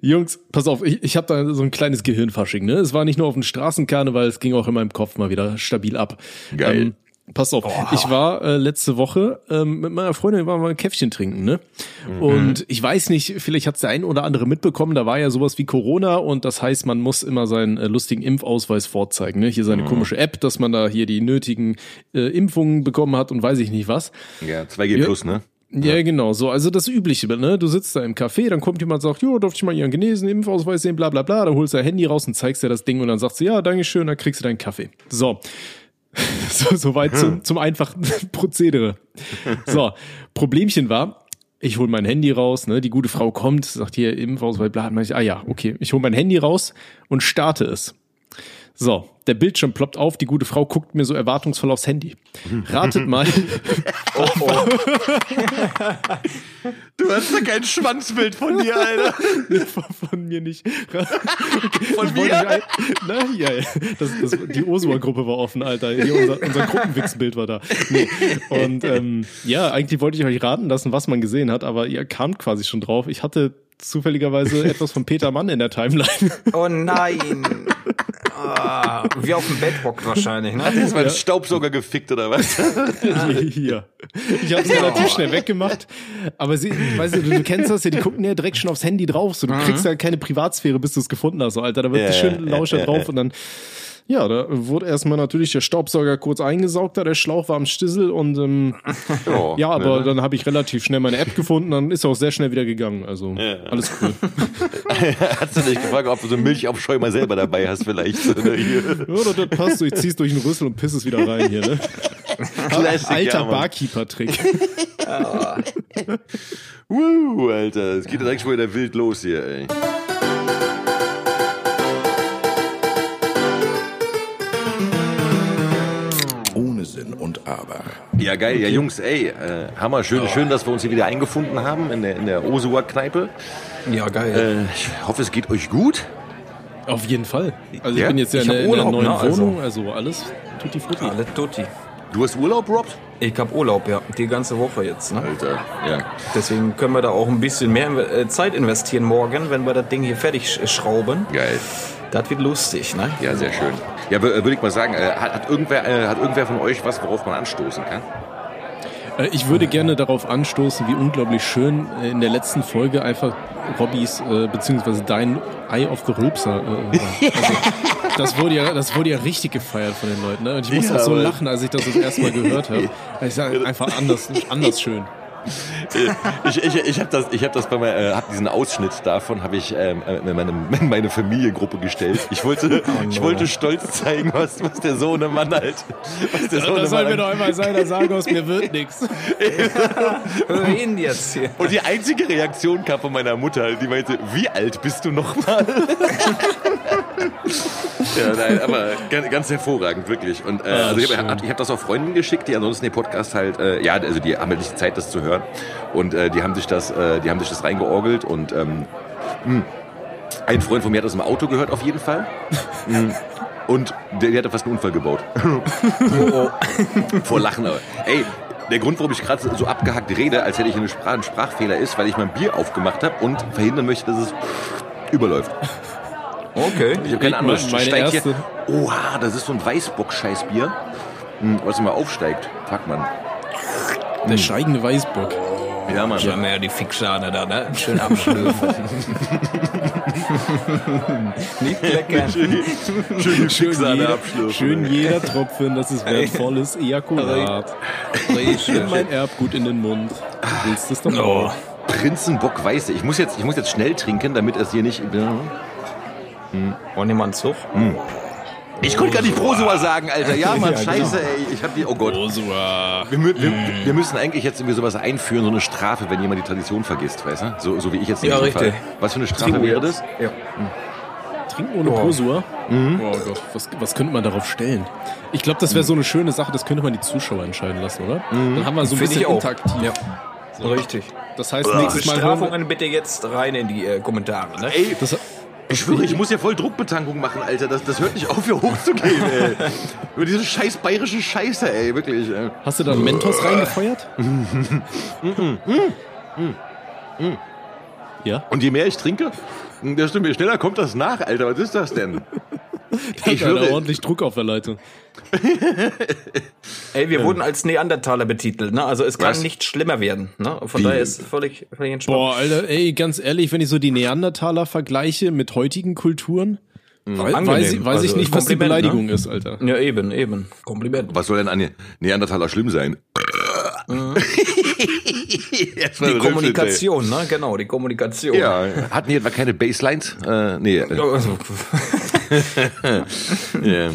Jungs, pass auf, ich, ich habe da so ein kleines Gehirnfasching, ne? Es war nicht nur auf dem Straßenkarneval, es ging auch in meinem Kopf mal wieder stabil ab. Geil. Ähm, pass auf, Oh. ich war äh, letzte Woche ähm, mit meiner Freundin war mal ein Käffchen trinken, ne? Mhm. Und ich weiß nicht, vielleicht hat's der ein oder andere mitbekommen, da war ja sowas wie Corona und das heißt, man muss immer seinen äh, lustigen Impfausweis vorzeigen, ne? Hier Mhm. seine komische App, dass man da hier die nötigen äh, Impfungen bekommen hat und weiß ich nicht was. Ja, 2G Ja. plus, ne? Ja, genau, so, also das Übliche, ne? Du sitzt da im Café, dann kommt jemand, sagt, jo, darf ich mal Ihren genesen Impfausweis sehen, bla bla bla, dann holst du dein Handy raus und zeigst dir das Ding und dann sagst du, ja, Dankeschön, dann kriegst du deinen Kaffee. So. So, soweit zum, zum einfachen Prozedere. So, Problemchen war, ich hol mein Handy raus, ne, die gute Frau kommt, sagt hier Impfausweis, bla, ich, ah ja, okay. Ich hol mein Handy raus und starte es. So, der Bildschirm ploppt auf, die gute Frau guckt mir so erwartungsvoll aufs Handy. Ratet mal, Du hast da kein Schwanzbild von dir, Alter. von, von mir nicht. Von mir? ich ein- Na, ja, ja. Das, das, die Osua-Gruppe war offen, Alter. Hier unser, unser Gruppenwichsbild war da. Nee. Und ähm, ja, eigentlich wollte ich euch raten lassen, was man gesehen hat, aber ihr kamt quasi schon drauf. Ich hatte zufälligerweise etwas von Peter Mann in der Timeline. Oh nein. Ah, wie auf dem Bett hockt wahrscheinlich, ne? Ist mein Staubsauger gefickt oder was? Hier. Ich habe es relativ schnell weggemacht. Aber sie, weißt du, du, du kennst das ja, die gucken ja direkt schon aufs Handy drauf. So, du kriegst ja keine Privatsphäre, bis du es gefunden hast. So, Alter, da wird Ja, schön ja, Lauscher ja, drauf ja. und dann, ja, da wurde erstmal natürlich der Staubsauger kurz eingesaugt, da der Schlauch war am Stissel und ähm, Oh, ja, aber ne? dann habe ich relativ schnell meine App gefunden, dann ist er auch sehr schnell wieder gegangen. Also alles cool. Hast du dich gefragt, ob du so einen Milchaufscheu mal selber dabei hast vielleicht? Oder hier? Ja, das, passt so, ich zieh's durch den Rüssel und piss es wieder rein hier, ne? Classic, Alter ja. Barkeeper-Trick. Woo, Alter, es geht ja direkt schon wieder wild los hier, ey. Sinn und Aber. Ja, geil. Ja, Jungs, ey, äh, Hammer. Schön, schön, dass wir uns hier wieder eingefunden haben in der, in der Osua-Kneipe. Ja, geil. Äh, ich hoffe, es geht euch gut. Auf jeden Fall. Also ich Ja? bin jetzt ja Ich in, in Urlaub, neuen ne, also. Wohnung, also alles tutti frutti. Alle tutti. Du hast Urlaub, Rob? Ich hab Urlaub, ja. Die ganze Woche jetzt, ne? Alter, ja. Deswegen können wir da auch ein bisschen mehr äh, Zeit investieren morgen, wenn wir das Ding hier fertig sch- schrauben. Geil. Das wird lustig, ne? Ja, sehr schön. Ja, wür- würde ich mal sagen, äh, hat, hat, irgendwer, äh, hat irgendwer von euch was, worauf man anstoßen kann? Äh, Ich würde gerne darauf anstoßen, wie unglaublich schön äh, in der letzten Folge einfach Robbys äh, beziehungsweise dein Eye of the Rülpser äh, war. Also, das wurde ja, das wurde ja richtig gefeiert von den Leuten. Ne? Und ich musste Ja, auch so lachen, als ich das das erste Mal gehört habe. Ich sage einfach anders, anders schön. Ich, ich, ich habe das, ich hab das bei meiner, äh, hab diesen Ausschnitt davon habe ich ähm, äh, in meine, in meine Familiengruppe gestellt. Ich wollte, ich wollte stolz zeigen, was, was der Sohnemann halt, was der Das soll mir Sohnemann doch einmal sein, da sagen aus mir wird nichts. Hör hin jetzt hier. Und die einzige Reaktion kam von meiner Mutter, die meinte, wie alt bist du noch mal? ja, nein, aber ganz, ganz hervorragend, wirklich. Und äh, also ich habe hab, das auch Freunden geschickt, die ansonsten den Podcast halt, äh, ja, also die haben halt nicht die Zeit, das zu hören. Und äh, die haben sich das, äh, die haben sich das reingeorgelt und ähm, mh. ein Freund von mir hat das im Auto gehört, auf jeden Fall. Mm. Und der, der hatte fast einen Unfall gebaut. Vor Lachen. Aber. Ey, der Grund, warum ich gerade so abgehackt rede, als hätte ich eine Sprach ein Sprachfehler, ist, weil ich mein Bier aufgemacht habe und verhindern möchte, dass es überläuft. Okay. Ich habe keine Ahnung, steigt erste- hier. Oha, das ist so ein Weißbock-Scheißbier, hm, was immer aufsteigt. Fuck, man. Der steigende Weißbock. Ja, Mann. Ja, mehr die Fixsahne da, ne? Schön abschlürfen. Nicht kleckern. Schön Schön, jeder, abschlürfen. schön jeder Tropfen, das ist wertvolles Ejakulat. Nimm mein Erbgut in den Mund. Du willst es doch Oh. Prinzenbock Weiße. Ich muss jetzt, ich muss jetzt schnell trinken, damit es hier nicht. Wollen wir mal einen Zug? Ich konnte gar nicht Prosua sagen, Alter. Ja, Mann, Ja, genau. scheiße, ey. Ich hab die. Oh Gott. Rosua. Wir, wir, wir müssen eigentlich jetzt irgendwie sowas einführen, so eine Strafe, wenn jemand die Tradition vergisst, weißt du? So, so wie ich jetzt in Ja, diesem richtig. Fall. Was für eine Strafe wäre das? Ja. Trinken ohne Oh. Prosua? Oh Gott, was, was könnte man darauf stellen? Ich glaube, das wäre so eine schöne Sache, das könnte man die Zuschauer entscheiden lassen, oder? Dann haben wir so ein bisschen interaktiv. Ja. Richtig. Das heißt, nächstes Mal Bestrafungen bitte jetzt rein in die äh, Kommentare, ne? Ey, das, ich schwöre, ich muss hier voll Druckbetankung machen, Alter. Das, das hört nicht auf, hier hochzugehen, ey. Über diese scheiß bayerische Scheiße, ey. Wirklich, ey. hast du da einen Mentos reingefeuert? Ja? Und je mehr ich trinke, desto schneller kommt das nach, Alter. Was ist das denn? Ich würde- ordentlich Druck auf der Leitung. Ey, wir wurden als Neandertaler betitelt, ne? Also es kann Was? nicht schlimmer werden, ne? Von Wie? daher ist völlig, völlig entspannt. Boah, Alter, ey, ganz ehrlich, wenn ich so die Neandertaler vergleiche mit heutigen Kulturen, wei- Angenehm. weiß, ich- weiß ich Also, nicht, was die Kompliment, ne? Beleidigung ist, Alter. Ja, eben, eben. Kompliment. Was soll denn an Neandertaler schlimm sein? Erstmal Die Kommunikation, ne? Genau, die Kommunikation. Ja, hatten die etwa keine Baselines? Äh, nee. Äh, Also, ja.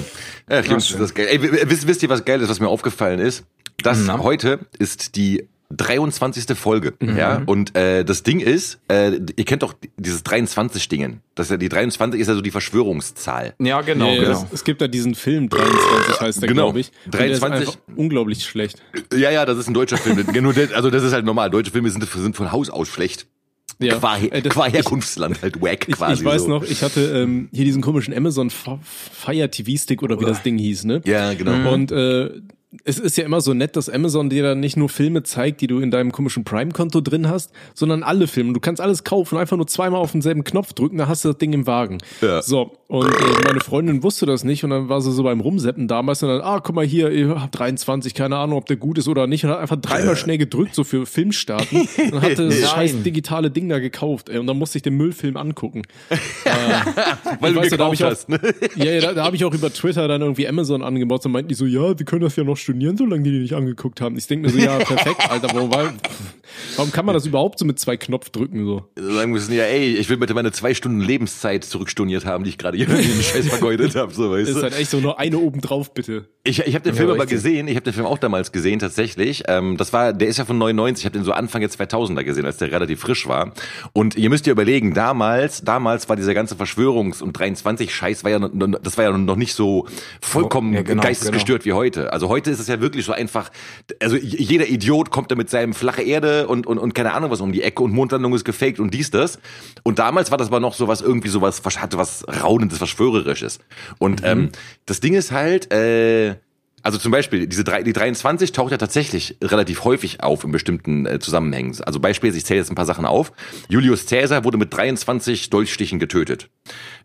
Ja, Jungs, das geil. Ey, wisst, wisst ihr, was geil ist, was mir aufgefallen ist? Das Na? heute ist die 23. Folge, ja, und äh, das Ding ist, äh, ihr kennt doch dieses 23-Dingen. Das ist ja die 23 ist ja so die Verschwörungszahl. ja, genau, Ja, genau. es, es gibt da diesen Film, 23 heißt der, Genau. glaube ich. Und der ist 23. einfach unglaublich schlecht. Ja, ja, das ist ein deutscher Film. Der, also das ist halt normal. Deutsche Filme sind, sind von Haus aus schlecht. Ja. Qua, Äh, das- qua Herkunftsland halt wack Ich, quasi. ich weiß so. noch, ich hatte ähm, hier diesen komischen Amazon Fire TV Stick oder wie das Ding hieß, ne? Ja, genau. Und äh, es ist ja immer so nett, dass Amazon dir dann nicht nur Filme zeigt, die du in deinem komischen Prime-Konto drin hast, sondern alle Filme. Du kannst alles kaufen, einfach nur zweimal auf denselben Knopf drücken, dann hast du das Ding im Wagen. Ja. So, und äh, meine Freundin wusste das nicht und dann war sie so beim Rumseppen damals und dann, ah, guck mal hier, ihr habt 23, keine Ahnung, ob der gut ist oder nicht und hat einfach dreimal schnell gedrückt, so für Film starten und hatte das scheiß digitale Ding da gekauft, ey, und dann musste ich den Müllfilm angucken. Weil du weißt du, da gekauft ich auch- hast. Ne? Ja, ja da, da habe ich auch über Twitter dann irgendwie Amazon angebaut und meinten die so, ja, die können das ja noch studieren, solange die die nicht angeguckt haben. Ich denke mir so, ja, perfekt, Alter, warum, war, warum kann man das überhaupt so mit zwei Knopf drücken so? Sagen müssen, ja, ey, ich will bitte meine zwei Stunden Lebenszeit zurückstorniert haben, die ich gerade hier den Scheiß vergeudet habe, so weißt Ist halt echt so nur eine oben drauf, bitte. Ich, ich habe den Film aber gesehen, ich habe den Film auch damals gesehen tatsächlich. Ähm, das war, der ist ja von 99, ich habe den so Anfang der 2000er gesehen, als der relativ frisch war. Und ihr müsst ihr überlegen, damals, damals war dieser ganze Verschwörungs- und 23-Scheiß, war ja, das war ja noch nicht so vollkommen Ja, genau, geistesgestört wie heute. Also heute ist es ja wirklich so einfach, also jeder Idiot kommt da mit seinem flache Erde und, und, und keine Ahnung was um die Ecke und Mondlandung ist gefaked und dies, das. Und damals war das aber noch so was, irgendwie so was, hatte was Raunendes, Verschwörerisches. Und ähm, das Ding ist halt, äh, also zum Beispiel, diese drei, die 23 taucht ja tatsächlich relativ häufig auf in bestimmten äh, Zusammenhängen. Also beispielsweise, ich zähle jetzt ein paar Sachen auf. Julius Caesar wurde mit 23 Dolchstichen getötet.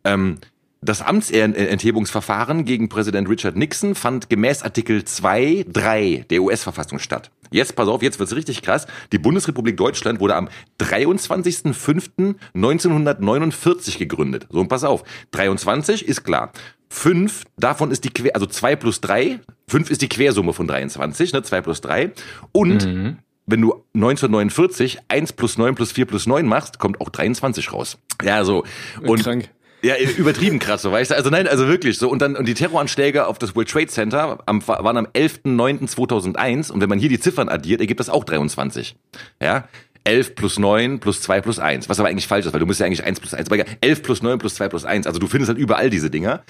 Ähm, das Amtsenthebungsverfahren gegen Präsident Richard Nixon fand gemäß Artikel 2, 3 der US-Verfassung statt. Jetzt, pass auf, jetzt wird's richtig krass. Die Bundesrepublik Deutschland wurde am 23.05.1949 gegründet. So, und pass auf. 23 ist klar. 5, davon ist die Quer, also 2 plus 3, 5 ist die Quersumme von 23, ne, 2 plus 3. Und wenn du 1949 1 plus 9 plus 4 plus 9 machst, kommt auch 23 raus. Ja, so. Und Krank. Ja, übertrieben krass, so weißt du. Also nein, also wirklich so. Und dann und die Terroranschläge auf das World Trade Center am, waren am 11.09.2001 und wenn man hier die Ziffern addiert, ergibt das auch 23. Ja. 11 plus 9 plus 2 plus 1, was aber eigentlich falsch ist, weil du musst ja eigentlich 1 plus 1, aber egal, 11 plus 9 plus 2 plus 1, also du findest halt überall diese Dinger.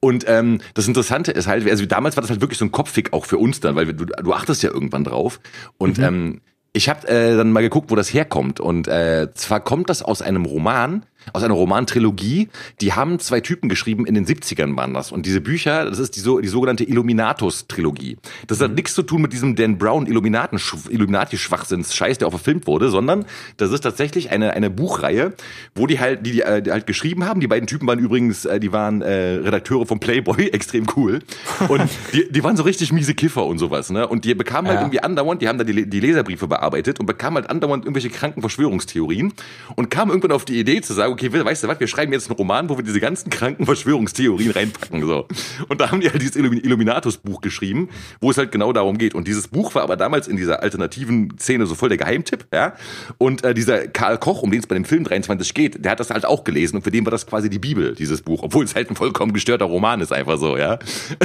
Und ähm, das Interessante ist halt, also damals war das halt wirklich so ein Kopffick auch für uns dann, weil du, du achtest ja irgendwann drauf. Und ähm, ich habe äh, dann mal geguckt, wo das herkommt. Und äh, zwar kommt das aus einem Roman, aus einer Romantrilogie. Die haben zwei Typen geschrieben, in den 70ern waren das. Und diese Bücher, das ist die, so, die sogenannte Illuminatus-Trilogie. Das hat nichts zu tun mit diesem Dan Brown Illuminati-Schwachsinns-Scheiß, der auch verfilmt wurde, sondern das ist tatsächlich eine, eine Buchreihe, wo die halt, die, die, äh, die halt geschrieben haben. Die beiden Typen waren übrigens, äh, die waren äh, Redakteure vom Playboy, extrem cool. Und die, die waren so richtig miese Kiffer und sowas, ne? Und die bekamen halt Ja. irgendwie andauernd, die haben da die, die Leserbriefe bearbeitet und bekamen halt andauernd irgendwelche kranken Verschwörungstheorien und kamen irgendwann auf die Idee zu sagen, okay, weißt du was, wir schreiben jetzt einen Roman, wo wir diese ganzen kranken Verschwörungstheorien reinpacken, so. Und da haben die halt dieses Illumi- Illuminatus-Buch geschrieben, wo es halt genau darum geht. Und dieses Buch war aber damals in dieser alternativen Szene so voll der Geheimtipp, ja. Und äh, dieser Karl Koch, um den es bei dem Film 23 geht, der hat das halt auch gelesen und für den war das quasi die Bibel, dieses Buch, obwohl es halt ein vollkommen gestörter Roman ist, einfach so, ja.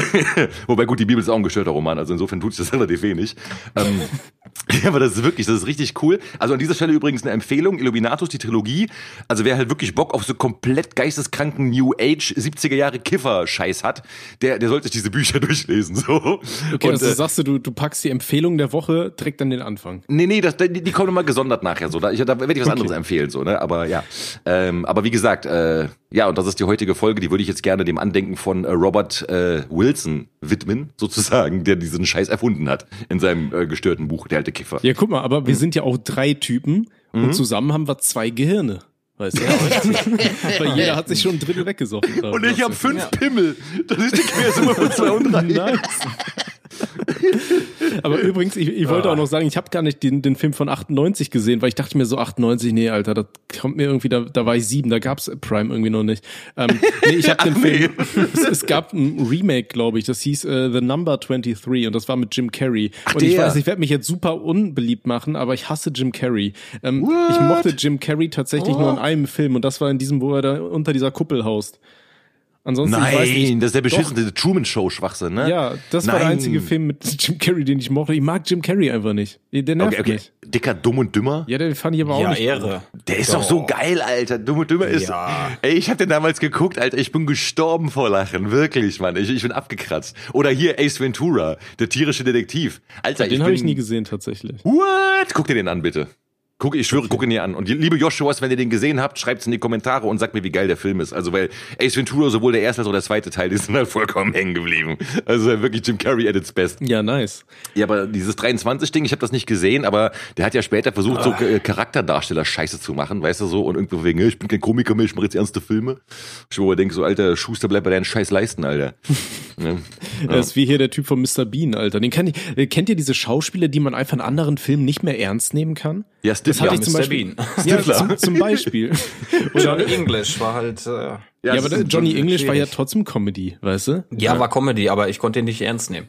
Wobei gut, die Bibel ist auch ein gestörter Roman, also insofern tut sich das relativ wenig. Ähm, ja, aber das ist wirklich, das ist richtig cool. Also an dieser Stelle übrigens eine Empfehlung, Illuminatus, die Trilogie. Also wer halt wirklich Bock auf so komplett geisteskranken New Age 70er Jahre Kiffer-Scheiß hat, der, der sollte sich diese Bücher durchlesen, so. Okay, Und, also äh, sagst du, du, du packst die Empfehlung der Woche direkt an den Anfang. Nee, nee, das, die, die kommen nochmal gesondert nachher so. Da, ich, da werde ich was Okay. anderes empfehlen, so, ne? Aber ja. Ähm, aber wie gesagt, äh, ja, und das ist die heutige Folge, die würde ich jetzt gerne dem Andenken von äh, Robert äh, Wilson widmen, sozusagen, der diesen Scheiß erfunden hat in seinem äh, gestörten Buch, der alte Kiffer. Ja, guck mal, aber Mhm. wir sind ja auch drei Typen und zusammen haben wir zwei Gehirne. Weißt du? Weil jeder hat sich schon ein Drittel weggesoffen. Und ich habe fünf Pimmel. Das ist die Quersumme von zwei und drei. Nice. Aber übrigens, ich, ich wollte auch noch sagen, ich habe gar nicht den, den Film von 98 gesehen, weil ich dachte mir so 98, nee, Alter, das kommt mir irgendwie, da, da war ich sieben, da gab's Prime irgendwie noch nicht. Ähm, nee, ich habe den Film, es, es gab ein Remake, glaube ich, das hieß äh, The Number 23 und das war mit Jim Carrey. und ich der. weiß, ich werde mich jetzt super unbeliebt machen, aber ich hasse Jim Carrey. Ähm, ich mochte Jim Carrey tatsächlich nur in einem Film und das war in diesem, wo er da unter dieser Kuppel haust. Ansonsten, ich weiß nicht, Nein, das ist der Doch. beschissene Truman Show Schwachsinn, ne? ja, das war der Nein. einzige Film mit Jim Carrey, den ich mochte. Ich mag Jim Carrey einfach nicht. Der nervt Okay, okay. mich. Dicker, dumm und dümmer. Ja, den fand ich aber auch Ja, nicht. Ehre. Der ist doch so geil, Alter. Dumm und dümmer ist. Ja. Ey, ich hab den damals geguckt, Alter. Ich bin gestorben vor Lachen. Wirklich, Mann. Ich, ich bin abgekratzt. Oder hier Ace Ventura, der tierische Detektiv. Alter, Den ich habe bin. ich nie gesehen tatsächlich. What? Guck dir den an, bitte. Guck, ich schwöre, guck ihn dir an. Und liebe Joshuas, wenn ihr den gesehen habt, schreibt's in die Kommentare und sagt mir, wie geil der Film ist. Also, weil Ace Ventura, sowohl der erste als auch der zweite Teil, die sind halt vollkommen hängen geblieben. Also wirklich Jim Carrey at its best. Ja, nice. Ja, aber dieses 23-Ding, ich habe das nicht gesehen, aber der hat ja später versucht, so Ah. äh, Charakterdarsteller Scheiße zu machen, weißt du so, und irgendwo wegen, ich bin kein Komiker mehr, ich mache jetzt ernste Filme. Ich wo denke so, Alter, Schuster, bleib bei deinen Scheiß leisten, Alter. ne? Das ist wie hier der Typ von Mr. Bean, Alter. Den kennt, ich, äh, kennt ihr diese Schauspieler, die man einfach in anderen Filmen nicht mehr ernst nehmen kann? Ja, Das hatte ja, ich zum Mr. Beispiel. Bean. Ja, zum, zum Beispiel. John English war halt. Äh, Ja, das aber Johnny English war ja schwierig. trotzdem Comedy, weißt du? ja, war Comedy, aber ich konnte ihn nicht ernst nehmen.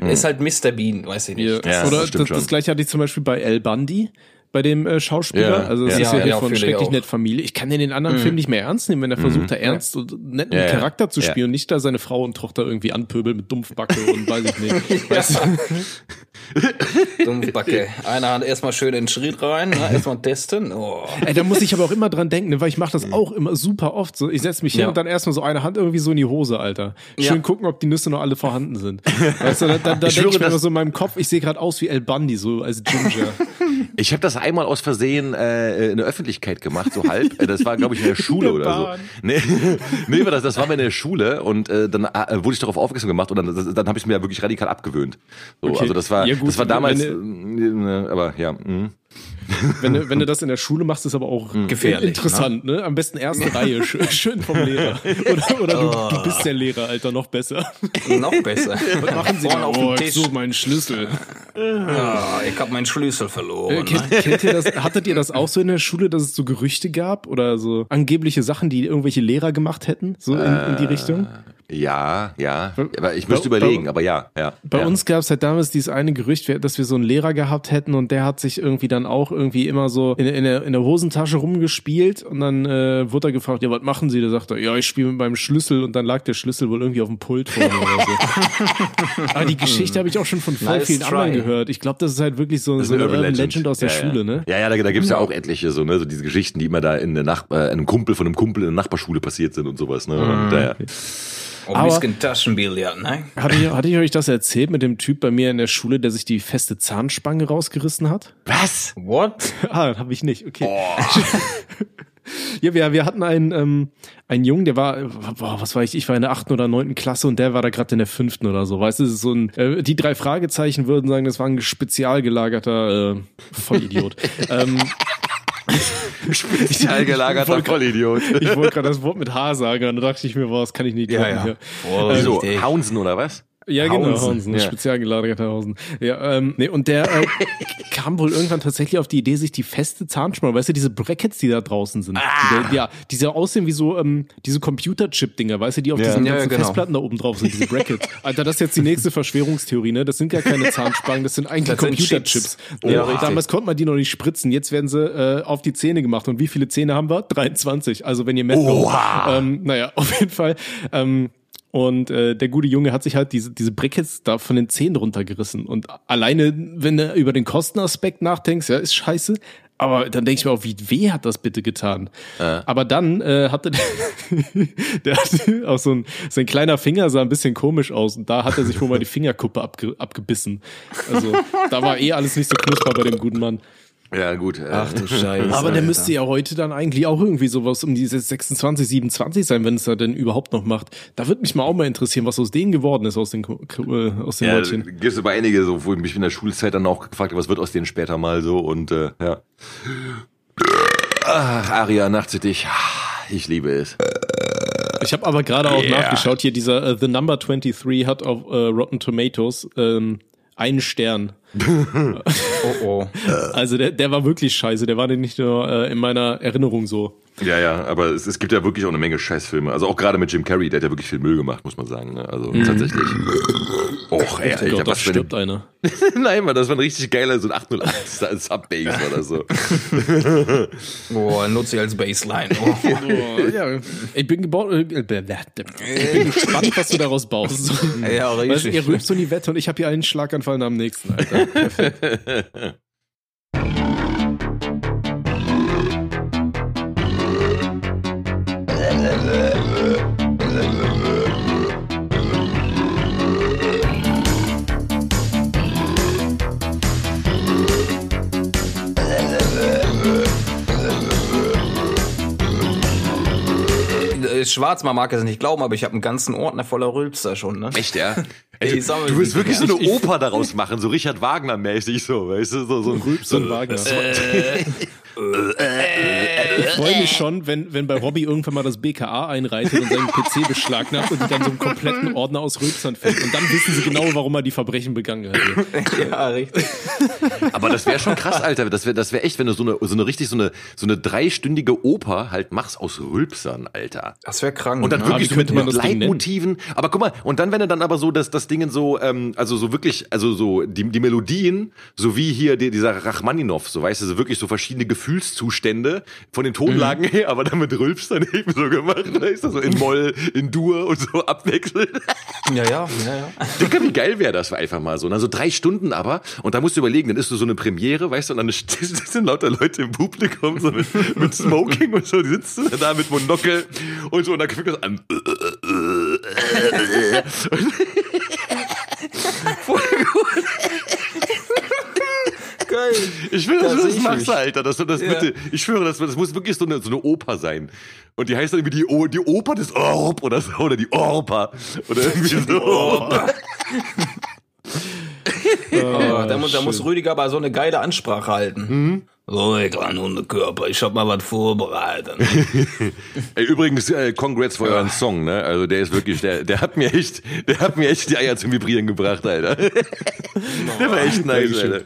Er ist halt Mr. Bean, weiß ich nicht. Ja. Ja, Oder das das, das, gleiche hatte ich zum Beispiel bei El Bundy, bei dem äh, Schauspieler. Ja, also das ja. ist ja, Ja, hier ja, von Schrecklich. Nett Familie. Ich kann den in den anderen Filmen nicht mehr ernst nehmen, wenn er versucht, da ernst und netten. Charakter zu spielen und nicht da seine Frau und Tochter irgendwie anpöbeln mit Dumpfbacke und weiß ich nicht. Weißt du? Dummbacke. Eine Hand erstmal schön in den Schritt rein, ne? erstmal testen. Oh. Ey, da muss ich aber auch immer dran denken, ne, weil ich mache das auch immer super oft. So, ich setze mich hin und dann erstmal so eine Hand irgendwie so in die Hose, Alter. Schön Ja. gucken, ob die Nüsse noch alle vorhanden sind. Weißt du, da, da, da Ich denke ich mir immer so in meinem Kopf, ich sehe gerade aus wie El Bundy, so als Ginger. Ich habe das einmal aus Versehen äh, in der Öffentlichkeit gemacht, so halb. Äh, Das war, glaube ich, in der Schule der oder so. Nee, nee das, das war mir in der Schule und äh, dann äh, wurde ich darauf aufmerksam gemacht und dann, dann habe ich mir ja wirklich radikal abgewöhnt. So, Okay. Also das war, Ja, gut, das war damals, äh, aber ja. mh. Wenn, du, wenn du das in der Schule machst, ist aber auch Gefährlich, interessant, ne? Am besten erste Reihe, schön, vom Lehrer. Oder, oder du, du bist der Lehrer, Alter, noch besser. Noch besser. Was Machen Sie Vorne auf oh, dem ich Tisch. suche meinen Schlüssel. Ah, ich habe meinen Schlüssel verloren. Äh, kennt, kennt ihr das, hattet ihr das auch so in der Schule, dass es so Gerüchte gab oder so angebliche Sachen, die irgendwelche Lehrer gemacht hätten, so in, in die Richtung? Ja, ja. Aber ich müsste bei- überlegen, aber ja, ja. Bei ja. uns gab es halt damals dieses eine Gerücht, dass wir so einen Lehrer gehabt hätten und der hat sich irgendwie dann auch irgendwie immer so in, in, der, in der Hosentasche rumgespielt und dann äh, wurde er gefragt, ja, was machen Sie? Da sagt er, ja, ich spiele mit meinem Schlüssel und dann lag der Schlüssel wohl irgendwie auf dem Pult vor mir oder so. Aber die Geschichte habe ich auch schon von voll Nice vielen try. anderen gehört. Ich glaube, das ist halt wirklich so, so eine Urban Legend, aus der ja, Schule, ja. ne? Ja, ja, da, da gibt's ja auch etliche so, ne, so diese Geschichten, die immer da in der Nach äh, einem Kumpel von einem Kumpel in der Nachbarschule passiert sind und sowas, ne? Und, äh, Auch ein Aber- Taschenbillard, ne? Hatte ich, hatte ich euch das erzählt mit dem Typ bei mir in der Schule, der sich die feste Zahnspange rausgerissen hat? was? What? Ah, habe ich nicht. Okay. Ja, wir, wir hatten einen, ähm, einen Jungen, der war, boah, was war ich, ich war in der achten oder neunten Klasse und der war da gerade in der fünften oder so. Weißt du, so ein, äh, die drei Fragezeichen würden sagen, das war ein spezial gelagerter äh, Vollidiot. ähm, Spezial Vollidiot. ich wollte gerade das Wort mit H sagen und da dachte ich mir, boah, das kann ich nicht Ja, ja. hier. Wieso? Richtig. Haunsen oder was? Ja, genau, Hausen, ja. spezial gelagerter Hausen. Ja, ähm, nee, und der äh, kam wohl irgendwann tatsächlich auf die Idee, sich die feste Zahnspange, weißt du, diese Brackets, die da draußen sind, die, da- ja, die so aussehen wie so ähm, diese Computerchip-Dinger, weißt du, die auf Ja. diesen Ja, ganzen genau. Festplatten da oben drauf sind, diese Brackets. Alter, das ist jetzt die nächste Verschwörungstheorie, ne? Das sind gar keine Zahnspangen, das sind eigentlich Computerchips. Chips. Ja, Ja, damals konnte man die noch nicht spritzen, jetzt werden sie äh, auf die Zähne gemacht. Und wie viele Zähne haben wir? 23. Also wenn ihr Oha. ähm, naja, auf jeden Fall. Ähm, und äh, der gute Junge hat sich halt diese, diese Brickets da von den Zähnen runtergerissen. Und alleine, wenn du über den Kostenaspekt nachdenkst, ja, ist scheiße. Aber dann denke ich mir auch, wie weh hat das bitte getan? Aber dann äh, hatte der, der hatte auch so ein, sein kleiner Finger sah ein bisschen komisch aus und da hat er sich wohl mal die Fingerkuppe abge, abgebissen. Also da war eh alles nicht so knusper bei dem guten Mann. Ja, gut. Äh, Ach du Scheiße. Aber der müsste ja heute dann eigentlich auch irgendwie sowas um diese 26, 27 sein, wenn es er denn überhaupt noch macht. Da würde mich mal auch mal interessieren, was aus denen geworden ist, aus den, äh, aus den ja, Leutchen. gibt es aber einige, so, wo ich mich in der Schulzeit dann auch gefragt habe, was wird aus denen später mal so und äh, ja. Ach, Aria, nachts für dich. Ich liebe es. Ich habe aber gerade auch Yeah. nachgeschaut, hier dieser äh, The Number 23 hat auf äh, Rotten Tomatoes ähm, einen Stern. Oh oh. Also der, der war wirklich scheiße, der war nicht nur äh, in meiner Erinnerung so. Ja, ja, aber es, es gibt ja wirklich auch eine Menge Scheißfilme. Also auch gerade mit Jim Carrey, der hat ja wirklich viel Müll gemacht, muss man sagen. Ne? Also tatsächlich. Och, ey, Oh Alter, Gott, da was stirbt einer. Nein, Mann, das war ein richtig geiler, so ein 808 Subbase oder so. Oh, nutze ich als Baseline. Oh. Oh, ja. Ich bin gebaut, äh, äh, ich bin gespannt, was du daraus baust. Ja, Weißt, du, richtig. ihr rülpst so in die Wette und ich habe hier einen Schlaganfall nach dem nächsten, Alter. Perfekt. Äh, Schwarz, man mag es nicht glauben, aber ich habe einen ganzen Ordner voller Rülpser schon, ne? Echt, ja? Sammle du willst wirklich so eine Oper daraus machen, so Richard Wagner-mäßig so, weißt du, so, so ein Rülpser und Wagner. Ich freue mich schon, wenn, wenn bei Robbie irgendwann mal das BKA einreitet und seinen PC beschlagnahmt und dann so einen kompletten Ordner aus Rülpsern findet. Und dann wissen sie genau, warum er die Verbrechen begangen hat. Ja, richtig. Aber das wäre schon krass, Alter. Das wäre das wär echt, wenn du so eine, so eine richtig so eine, so eine dreistündige Oper halt machst aus Rülpsern, Alter. Das wäre krank. Und dann ne? wirklich so mit, mit? Leitmotiven. Aber guck mal, und dann, wenn er dann aber so das, das Dingen so, ähm, also so wirklich, also so die, die Melodien, so wie hier die, dieser Rachmaninov, so weißt du, so wirklich so verschiedene Gefühlszustände von den Tonlagen her, aber dann mit Rülpstern eben so gemacht, weißt du, so in Moll, in Dur und so abwechselnd. Ja, ja, ja, ja. Digga, wie geil wäre das einfach mal so. Und dann so drei Stunden aber. Und da musst du überlegen, dann ist du so eine Premiere, weißt du, und dann sind lauter Leute im Publikum so mit, mit Smoking und so, die sitzen da mit Monokel und so, und dann fängt das an. Geil. Ich will, dass Da du das machst. Alter. Dass du das Ja. bitte, ich schwöre, das, das muss wirklich so eine, so eine Oper sein. Und die heißt dann irgendwie die, O- die Oper des Orb oder so, oder die Orpa. Oder irgendwie so. Oh, da, muss, da muss Rüdiger aber so eine geile Ansprache halten. So, ihr kleinen Hundekörper, ich hab mal was vorbereitet. Ey, übrigens, äh, congrats für euren Song, ne? Also der ist wirklich, der, der hat mir echt, der hat mir echt die Eier zum Vibrieren gebracht, Alter. der war echt nice, Alter.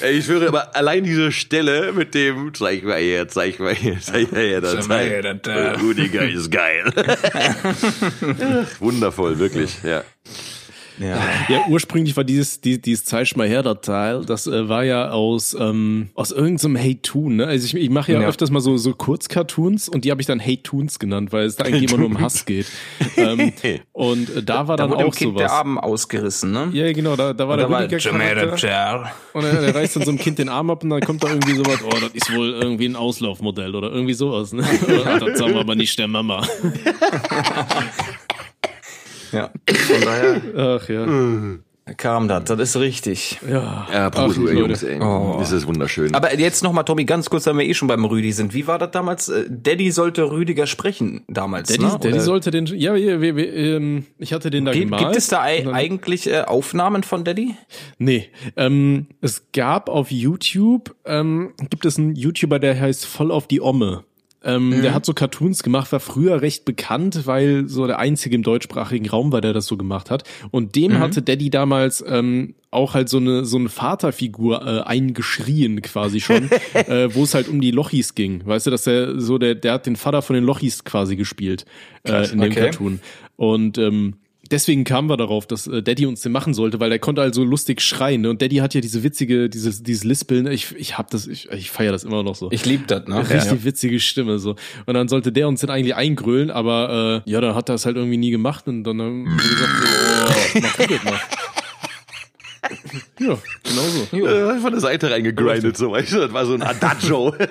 Ey, ich schwöre, aber allein diese Stelle mit dem, zeig mal her, zeig mal her, zeig mal her, das Zeig her, das. Rudiger ist geil. Ach, Wundervoll, wirklich, ja. ja. Ja, ursprünglich war dieses, dieses, dieses Zeig mal her, das Teil, das äh, war ja aus, ähm, aus irgendeinem Hate Toon, ne? Also ich, ich mache ja, Ja. öfters mal so, so Kurzcartoons und die habe ich dann Hate Toons genannt, weil es da eigentlich immer nur um Hass geht. ähm, und äh, da war Da dann wurde dem auch Kind der sowas. Arm ausgerissen, ne? Ja, genau, da, da war da der war Charakter Cher. und er, er reißt dann so einem Kind den Arm ab und dann kommt da irgendwie sowas, oh, das ist wohl irgendwie ein Auslaufmodell oder irgendwie sowas, ne? das sagen wir aber nicht der Mama. Ja. Von daher Ach ja. kam das, das ist richtig. Ja, Ja, Prost, Ach. Jungs, ey. Oh. Das ist wunderschön. Aber jetzt nochmal, Tommy, ganz kurz, wenn wir eh schon beim Rüdi sind. Wie war das damals? Äh, Daddy sollte Rüdiger sprechen damals, Daddy, ne? Daddy sollte den, ja, wir, wir, wir, ähm, ich hatte den da Gibt, gemalt. gibt es da eigentlich äh, Aufnahmen von Daddy? Nee, ähm, es gab auf YouTube, ähm, gibt es einen YouTuber, der heißt Voll auf die Omme. Ähm, Der hat so Cartoons gemacht, war früher recht bekannt, weil so der einzige im deutschsprachigen Raum war, der das so gemacht hat. Und dem hatte Daddy damals ähm, auch halt so eine so eine Vaterfigur äh, eingeschrien quasi schon, äh, wo es halt um die Lochis ging. Weißt du, dass er so der der hat den Vater von den Lochis quasi gespielt äh, in dem okay. Cartoon. Und ähm, deswegen kamen wir darauf, dass äh, Daddy uns den machen sollte, weil der konnte also lustig schreien. Ne? Und Daddy hat ja diese witzige, dieses, dieses Lispeln. Ich, ich hab das, ich, ich feiere das immer noch so. Ich lieb das, ne? Richtig witzige Stimme so. Und dann sollte der uns den eigentlich eingrölen, aber äh, ja, dann hat er es halt irgendwie nie gemacht und dann haben wir gesagt, so, oh, mach du das mal. Ja, genau so. äh, von der Seite reingegrindet, so, weißt du, das war so ein Adagio.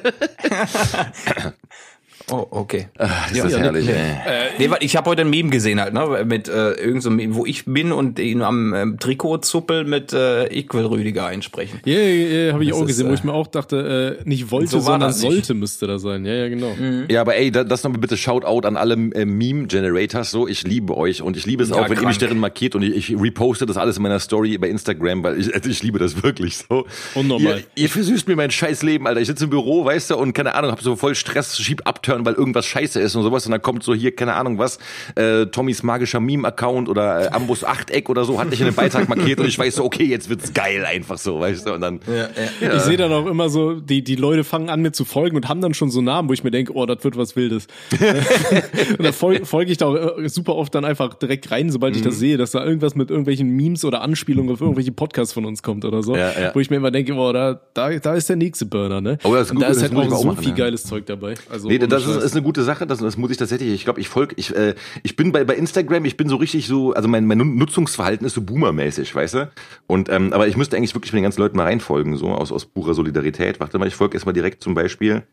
Oh, okay. Ach, ist das ja, herrlich, nee, ey. Nee, warte, ich habe heute ein Meme gesehen halt, ne, mit äh, irgend so einem Meme, wo ich bin und ihn am ähm, Trikotzuppel mit äh, ich will Rüdiger einsprechen. Ja, ja, ja habe ich Das auch ist, gesehen, wo äh, ich mir auch dachte, äh, nicht wollte, so sondern sollte müsste da sein. Ja, ja, genau. Ja, aber ey, da- das nochmal bitte Shoutout an alle äh, Meme-Generators. So, ich liebe euch und ich liebe es Ja, auch, wenn ihr mich krank. darin markiert und ich, ich reposte das alles in meiner Story bei Instagram, weil ich, also ich liebe das wirklich so. Unnormal. Ihr, ihr versüßt mir mein scheiß Leben, Alter. Ich sitze im Büro, weißt du, und keine Ahnung, hab so voll Stress, schieb abturn, weil irgendwas scheiße ist und sowas. Und dann kommt so hier, keine Ahnung was, äh, Tommys magischer Meme-Account oder äh, Ambus Achteck oder so, hat dich in den Beitrag markiert und ich weiß so, okay, jetzt wird's geil einfach so, weißt du. Und dann. Ja, ja. Ich sehe dann auch immer so, die, die Leute fangen an mir zu folgen und haben dann schon so Namen, wo ich mir denke, oh, das wird was Wildes. und da folge folge ich da auch äh, super oft dann einfach direkt rein, sobald ich Mhm. das sehe, dass da irgendwas mit irgendwelchen Memes oder Anspielungen auf irgendwelche Podcasts von uns kommt oder so. Ja, ja. Wo ich mir immer denke, oh, da, da, da ist der nächste Burner, ne? Oh, das ist und gut, da ist halt ich auch so machen, viel ja. geiles Zeug dabei. Also, Nee, das ist, Scheiß. ist eine gute Sache, das, das muss ich tatsächlich, ich glaube, ich folge, ich, äh, ich bin bei, bei Instagram, ich bin so richtig so, also mein, mein Nutzungsverhalten ist so boomermäßig, weißt du? Und, ähm, aber ich müsste eigentlich wirklich mit den ganzen Leuten mal reinfolgen, so aus, aus purer Solidarität. Warte mal, ich folge erstmal direkt zum Beispiel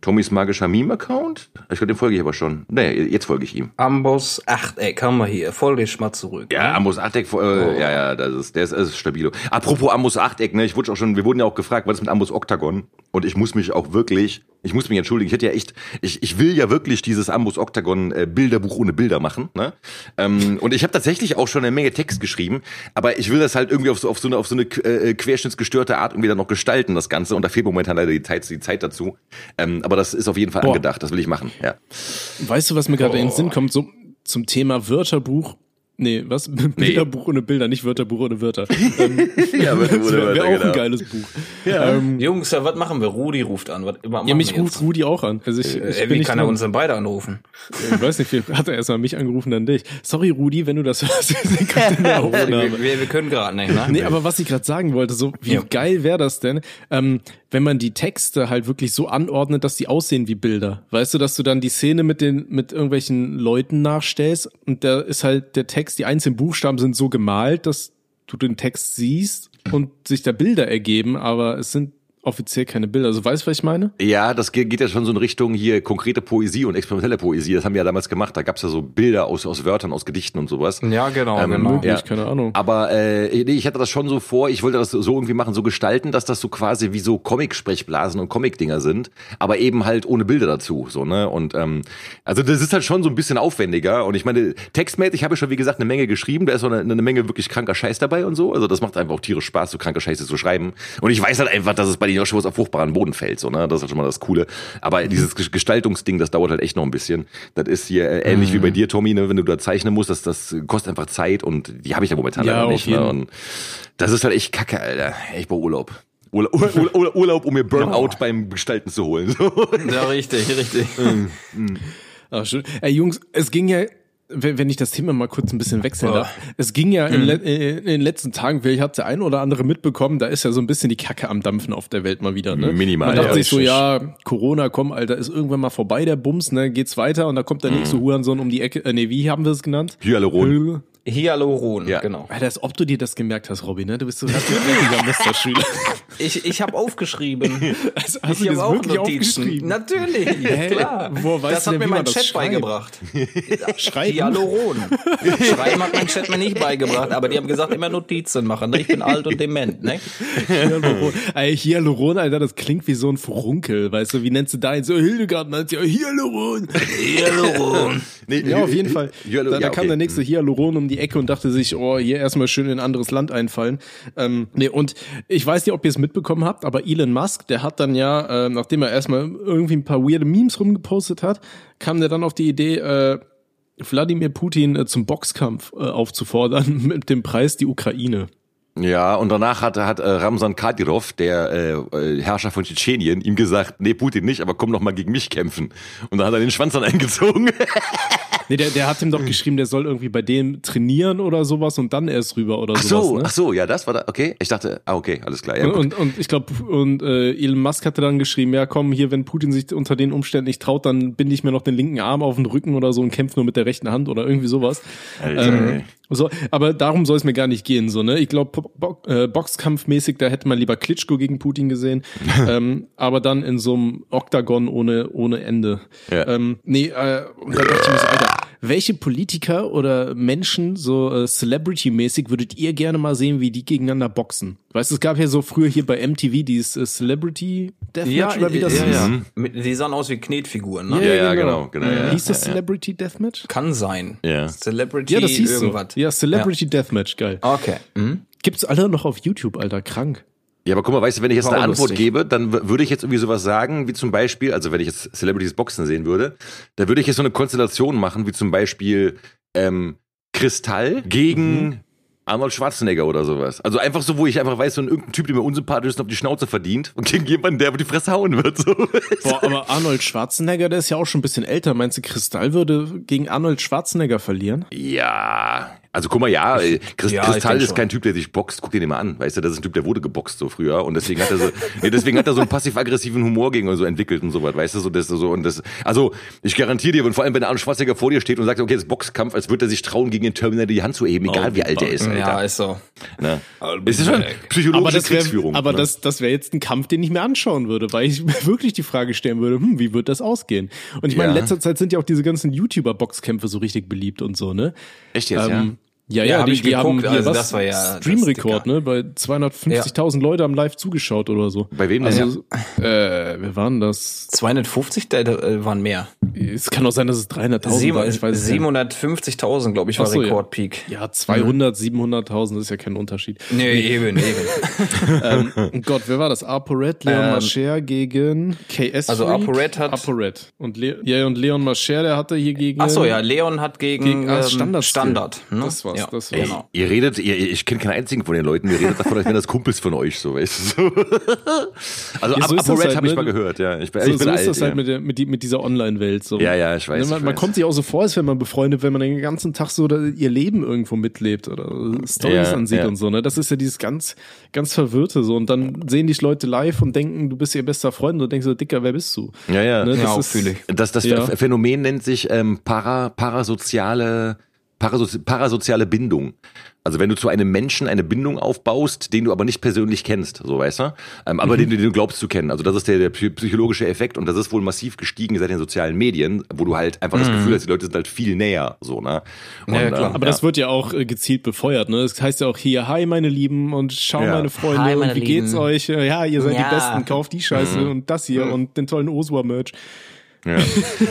Tommys magischer Meme-Account. Ich glaube, dem folge ich aber schon. Nee, jetzt folge ich ihm. Amboss Achteck haben wir hier. Folge dich mal zurück. Ja, Amos Achteck, äh, ja, ja, das ist, der ist, das ist stabilo. Apropos Amos Achteck, ne, ich wurde auch schon, wir wurden ja auch gefragt, was ist mit Amos Octagon? Und ich muss mich auch wirklich, ich muss mich entschuldigen, ich hätte ja echt, ich, ich will ja wirklich dieses Amos Octagon äh, Bilderbuch ohne Bilder machen, ne? Ähm, und ich habe tatsächlich auch schon eine Menge Text geschrieben, aber ich will das halt irgendwie auf so, auf so eine, auf so eine äh, querschnittsgestörte Art irgendwie dann noch gestalten, das Ganze. Und da fehlt momentan leider die Zeit, die Zeit dazu. Ähm, aber das ist auf jeden Fall Boah. angedacht, das will ich machen, ja. Weißt du, was mir gerade in den Sinn kommt? So zum Thema Wörterbuch. Nee, was? Bilderbuch ohne Bilder, nicht Wörterbuch ohne Wörter. ähm, Ja, das wäre wär auch ein geiles Buch. Ähm, Jungs, ja, was machen wir? Rudi ruft an. Was ja, mich wir ruft jetzt? Rudi auch an. Also ich, ich Äh, bin wie kann er uns denn beide anrufen? Ich weiß nicht, hat er erstmal mich angerufen, dann dich. Sorry, Rudi, wenn du das hörst, Aufnahme. wir, wir, wir können gerade nicht, ne? Nee, aber was ich gerade sagen wollte, so wie Ja. geil wäre das denn, ähm, wenn man die Texte halt wirklich so anordnet, dass die aussehen wie Bilder. Weißt du, dass du dann die Szene mit den mit irgendwelchen Leuten nachstellst und da ist halt der Text, die einzelnen Buchstaben sind so gemalt, dass du den Text siehst und sich da Bilder ergeben, aber es sind offiziell keine Bilder. Also weißt du, was ich meine? Ja, das ge- geht ja schon so in Richtung hier konkrete Poesie und experimentelle Poesie. Das haben wir ja damals gemacht. Da gab's ja so Bilder aus, aus Wörtern, aus Gedichten und sowas. Ja, genau, Ähm, genau. Möglich, ja. keine Ahnung. Aber äh, nee, ich hatte das schon so vor, ich wollte das so irgendwie machen, so gestalten, dass das so quasi wie so Comic-Sprechblasen und Comic-Dinger sind, aber eben halt ohne Bilder dazu. So, ne? Und ähm, also das ist halt schon so ein bisschen aufwendiger. Und ich meine, textmäßig habe ich schon, wie gesagt, eine Menge geschrieben, da ist auch eine, eine Menge wirklich kranker Scheiß dabei und so. Also das macht einfach auch tierisch Spaß, so kranke Scheiße zu schreiben. Und ich weiß halt einfach, dass es bei den Joshuas auf fruchtbaren Boden fällt. So, ne? Das ist halt schon mal das Coole. Aber dieses Ges- Gestaltungsding, das dauert halt echt noch ein bisschen. Das ist hier äh, ähnlich wie bei dir, Tommy, ne? wenn du da zeichnen musst, das, das kostet einfach Zeit und die habe ich ja momentan Ja, leider nicht. Ne? Und das ist halt echt kacke, Alter. Ich brauche Urlaub. Urlaub, Urlaub, Urlaub, Urlaub, um mir Burnout beim Gestalten zu holen. So. Ja, richtig, richtig. Ach, schön. Ey, Jungs, es ging ja, wenn ich das Thema mal kurz ein bisschen wechseln darf. Es ging ja in, le äh, in den letzten Tagen, vielleicht hat der ein oder andere mitbekommen, da ist ja so ein bisschen die Kacke am Dampfen auf der Welt mal wieder, ne? Minimal, Man dachte ja, sich so, ja, Corona, komm, Alter, ist irgendwann mal vorbei, der Bums, ne? Geht's weiter und da kommt der nächste Hurensohn um die Ecke, äh, nee, wie haben wir es genannt? Hyaluron. Hyaluron, Ja. genau. Alter, als ob du dir das gemerkt hast, Robby, ne? Du bist so ein richtiger Musterschüler. Ich, ich habe aufgeschrieben. Also, hast ich du das habe auch wirklich Notizen. aufgeschrieben? Natürlich, Hä? klar. Woher weißt das du hat denn, mir mein Chat schreibt? beigebracht. Schreiben? Hyaluron. Schreiben hat mein Chat mir nicht beigebracht, aber die haben gesagt, immer Notizen machen. Ich bin alt und dement, ne? Hyaluron. Ey, Hyaluron, Alter, das klingt wie so ein Furunkel, weißt du, wie nennst du da? So, Hildegard nennt ja Hyaluron. Hyaluron. Nee, Ja, auf jeden Fall. Hyalu- da da ja, kam okay. der nächste Hyaluron um die Ecke und dachte sich, oh, hier erstmal schön in ein anderes Land einfallen. Ähm, nee, und ich weiß nicht, ob ihr es mitbekommen habt, aber Elon Musk, der hat dann ja, äh, nachdem er erstmal irgendwie ein paar weirde Memes rumgepostet hat, kam der dann auf die Idee, äh, Wladimir Putin äh, zum Boxkampf äh, aufzufordern mit dem Preis die Ukraine. Ja, und danach hat, hat äh, Ramsan Kadyrov, der äh, äh, Herrscher von Tschetschenien, ihm gesagt, nee, Putin nicht, aber komm noch mal gegen mich kämpfen. Und dann hat er den Schwanz dann eingezogen. Nee, der, der hat ihm doch geschrieben, der soll irgendwie bei dem trainieren oder sowas und dann erst rüber oder Ach sowas. so, ne? ach so, ja, das war da, okay. Ich dachte, ah, okay, alles klar. Ja, Und, und, ich glaube, und äh, Elon Musk hatte dann geschrieben, ja komm, hier, wenn Putin sich unter den Umständen nicht traut, dann binde ich mir noch den linken Arm auf den Rücken oder so und kämpfe nur mit der rechten Hand oder irgendwie sowas. Alter, Ähm. So, aber darum soll es mir gar nicht gehen, so, ne? Ich glaube, Bo äh, Boxkampfmäßig, da hätte man lieber Klitschko gegen Putin gesehen. ähm, aber dann in so einem Oktagon ohne, ohne Ende. Ja. Ähm, nee, äh, und da dachte ich mir so, Alter, welche Politiker oder Menschen, so äh, Celebrity-mäßig, würdet ihr gerne mal sehen, wie die gegeneinander boxen? Weißt du, es gab ja so früher hier bei MTV dieses äh, Celebrity Deathmatch oder wie das ja, hieß. ja. Mit, die sahen aus wie Knetfiguren, ne? Ja, ja, genau, genau, ja, hieß das ja, ja. Celebrity Deathmatch? Kann sein. Ja. Celebrity Ja, das hieß irgendwas. so. Ja, Celebrity Deathmatch, geil. Okay. Mhm. Gibt's alle noch auf YouTube, Alter, krank. Ja, aber guck mal, weißt du, wenn ich jetzt eine Antwort lustig. gebe, dann würde ich jetzt irgendwie sowas sagen, wie zum Beispiel, also wenn ich jetzt Celebrities Boxen sehen würde, da würde ich jetzt so eine Konstellation machen, wie zum Beispiel ähm, Kristall gegen Arnold Schwarzenegger oder sowas. Also einfach so, wo ich einfach weiß, so ein irgendein Typ, der mir unsympathisch ist auf die Schnauze verdient und gegen jemanden, der auf die Fresse hauen wird. So. Boah, aber Arnold Schwarzenegger, der ist ja auch schon ein bisschen älter. Meinst du, Kristall würde gegen Arnold Schwarzenegger verlieren? Ja, also guck mal, ja, äh, Chris, Ja, Kristall ist schon. kein Typ, der sich boxt. Guck dir den mal an, weißt du, das ist ein Typ, der wurde geboxt so früher und deswegen hat er so, nee, deswegen hat er so einen passiv-aggressiven Humor gegen so entwickelt und so was, weißt du, so das so und das. Also ich garantiere dir, und vor allem wenn Arnold Schwarzenegger vor dir steht und sagt, okay, das ist Boxkampf, als würde er sich trauen, gegen den Terminator die Hand zu heben, egal wie alt er ist, Alter. Ja, ist so. Ne? I'll be Es ist schon psychologische Aber das wäre Kriegsführung. aber ne? das, das wäre jetzt ein Kampf, den ich mir anschauen würde, weil ich mir wirklich die Frage stellen würde, hm, wie wird das ausgehen? Und ich meine, in Ja. letzter Zeit sind ja auch diese ganzen YouTuber-Boxkämpfe so richtig beliebt und so, ne? Echt jetzt, Ähm, ja, Ja, ja, hab die, ich die haben geguckt, hier also was, das war ja- Streamrekord, ne? Bei 250.000 Leute haben live zugeschaut oder so. ja? Bei wem denn? Also, äh, wer waren das? 250 da, äh, waren mehr. Es kann auch sein, dass es 300.000 war. Ich weiß es nicht. 750.000, glaube ich, war so, ja. Rekordpeak. Ja, 200, 700.000 ist ja kein Unterschied. Nee, eben, eben. ähm, oh Gott, wer war das? ApoRed, Leon Ähm, Mascher gegen KS. also? ApoRed hat- ApoRed. Und, Le ja, und Leon Mascher, der hatte hier gegen. Ach so, ja, Leon hat gegen, Gegen ah, ähm, Standard. Standard. Ne? Das war's, ja. das war's. Genau. Ihr redet, ihr, ich kenne keinen einzigen von den Leuten, ihr redet davon, als wären das Kumpels von euch, so weißt du. So. Also Ja, so ApoRed halt, habe ich ne? mal gehört, ja. Ich bin, So, ich bin so alt, ist das ja. halt mit, der, mit, die, mit dieser Online-Welt. So. Ja, ja, ich weiß, Ne, Man, ich man weiß. kommt sich auch so vor, als wenn man befreundet, wenn man den ganzen Tag so ihr Leben irgendwo mitlebt oder Stories Ja, ansieht ja. und so. Ne? Das ist ja dieses ganz, ganz Verwirrte so. Und dann sehen dich Leute live und denken, du bist ihr bester Freund und du denkst so, Dicker, wer bist du? Ja, ja. Ne, Ja, das auch ist- fühle ich. Das, das Ja. Phänomen nennt sich ähm, para, parasoziale, parasozi parasoziale Bindung. Also wenn du zu einem Menschen eine Bindung aufbaust, den du aber nicht persönlich kennst, so weißt du, ähm, aber den, den du glaubst zu kennen. Also das ist der, der psy- psychologische Effekt und das ist wohl massiv gestiegen seit den sozialen Medien, wo du halt einfach das Gefühl hast, die Leute sind halt viel näher, so ne. Und, Ja, klar. ähm, Aber das wird ja auch äh, gezielt befeuert, ne? Das heißt ja auch hier, hi meine Lieben und schau Ja. meine Freunde Hi, und meine wie geht's Lieben. euch? Ja, ihr seid Ja. die Besten, kauft die Scheiße und das hier und den tollen Osua-Merch. Ja.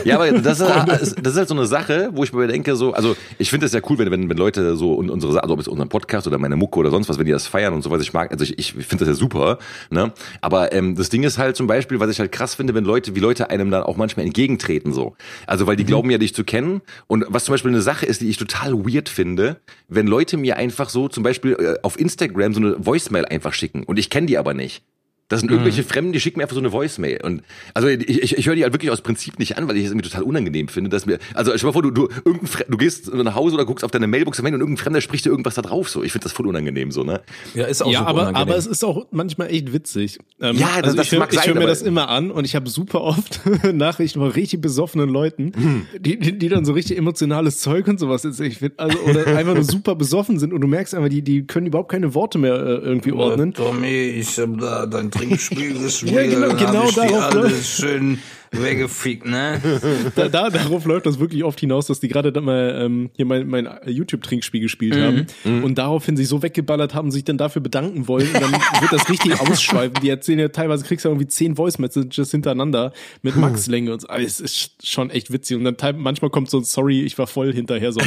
ja, aber das ist, das ist halt so eine Sache, wo ich mir denke, so, also ich finde es ja cool, wenn, wenn, wenn Leute so und unsere, also ob es unseren Podcast oder meine Mucke oder sonst was, wenn die das feiern und so was ich mag, also ich, ich finde das ja super, ne? Aber ähm, das Ding ist halt zum Beispiel, was ich halt krass finde, wenn Leute, wie Leute einem dann auch manchmal entgegentreten so. Also weil die glauben ja, dich zu kennen. Und was zum Beispiel eine Sache ist, die ich total weird finde, wenn Leute mir einfach so zum Beispiel äh, auf Instagram so eine Voicemail einfach schicken und ich kenne die aber nicht. Das sind irgendwelche Fremden, die schicken mir einfach so eine Voicemail. Und also ich, ich, ich höre die halt wirklich aus Prinzip nicht an, weil ich es irgendwie total unangenehm finde, dass mir. Also stell dir mal vor, du, du, irgendein Fre du gehst nach Hause oder guckst auf deine Mailbox am Handy und irgendein Fremder spricht dir irgendwas da drauf. So, ich finde das voll unangenehm so, ne? Ja, ist auch Ja, aber, unangenehm. aber es ist auch manchmal echt witzig. Ähm, Ja, das- also das ich höre mag ich sein, hör mir das immer an und ich habe super oft Nachrichten von richtig besoffenen Leuten, Hm. die, die, die dann so richtig emotionales Zeug und sowas jetzt ich find, also oder einfach nur super besoffen sind und du merkst einfach, die, die können überhaupt keine Worte mehr äh, irgendwie ordnen. Tommy, ich hab da dein Trinkspiel gespielt. Ja, genau, genau darauf alles läuft- schön weggefickt, ne? Da, da, darauf läuft das wirklich oft hinaus, dass die gerade dann mal ähm, hier mein, mein YouTube-Trinkspiel gespielt haben und daraufhin sich so weggeballert haben, sich dann dafür bedanken wollen. Und dann wird das richtig ausschweifen. Die erzählen ja teilweise, kriegst du irgendwie zehn Voice-Messages hintereinander mit Max-Länge und so. Also, es ist schon echt witzig. Und dann manchmal kommt so ein Sorry, ich war voll hinterher. So.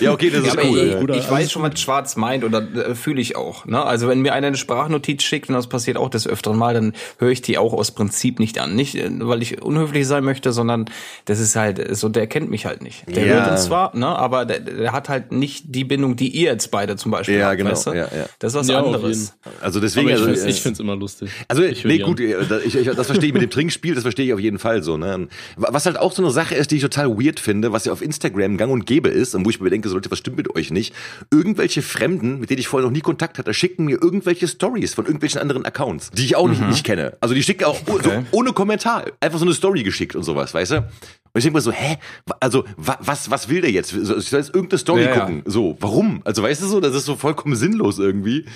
Ja, okay, das Ja, ist aber cool. ich, ja. Ich alles weiß schon, was Schwarz meint oder äh, fühle ich auch. Ne? Also wenn mir einer eine Sprachnotiz schickt und das passiert auch des öfteren Mal, dann höre ich die auch aus Prinzip nicht an. Nicht, äh, weil ich unhöflich sein möchte, sondern das ist halt so, der kennt mich halt nicht. Der Ja. hört uns zwar, ne, aber der, der hat halt nicht die Bindung, die ihr jetzt beide zum Beispiel Ja, habt, genau, weißt du? ja, ja. Das ist was Ja, anderes. Also deswegen, Aber ich also, äh, ich finde es immer lustig. Also, Ich nee, gut, äh, ich, ich, das verstehe ich mit dem Trinkspiel, das verstehe ich auf jeden Fall so. Ne? Was halt auch so eine Sache ist, die ich total weird finde, was ja auf Instagram gang und gäbe ist und wo ich mir denke, so, Leute, was stimmt mit euch nicht? Irgendwelche Fremden, mit denen ich vorher noch nie Kontakt hatte, schicken mir irgendwelche Stories von irgendwelchen anderen Accounts, die ich auch nicht, nicht kenne. Also die schicken auch oh- so, Okay. ohne Kommentar, einfach so eine Story geschickt und sowas, weißt du? Und ich denke mir so, hä? Also, wa, was, was will der jetzt? Ich soll jetzt irgendeine Story Ja, ja. gucken. So, warum? Also, weißt du so, das ist so vollkommen sinnlos irgendwie.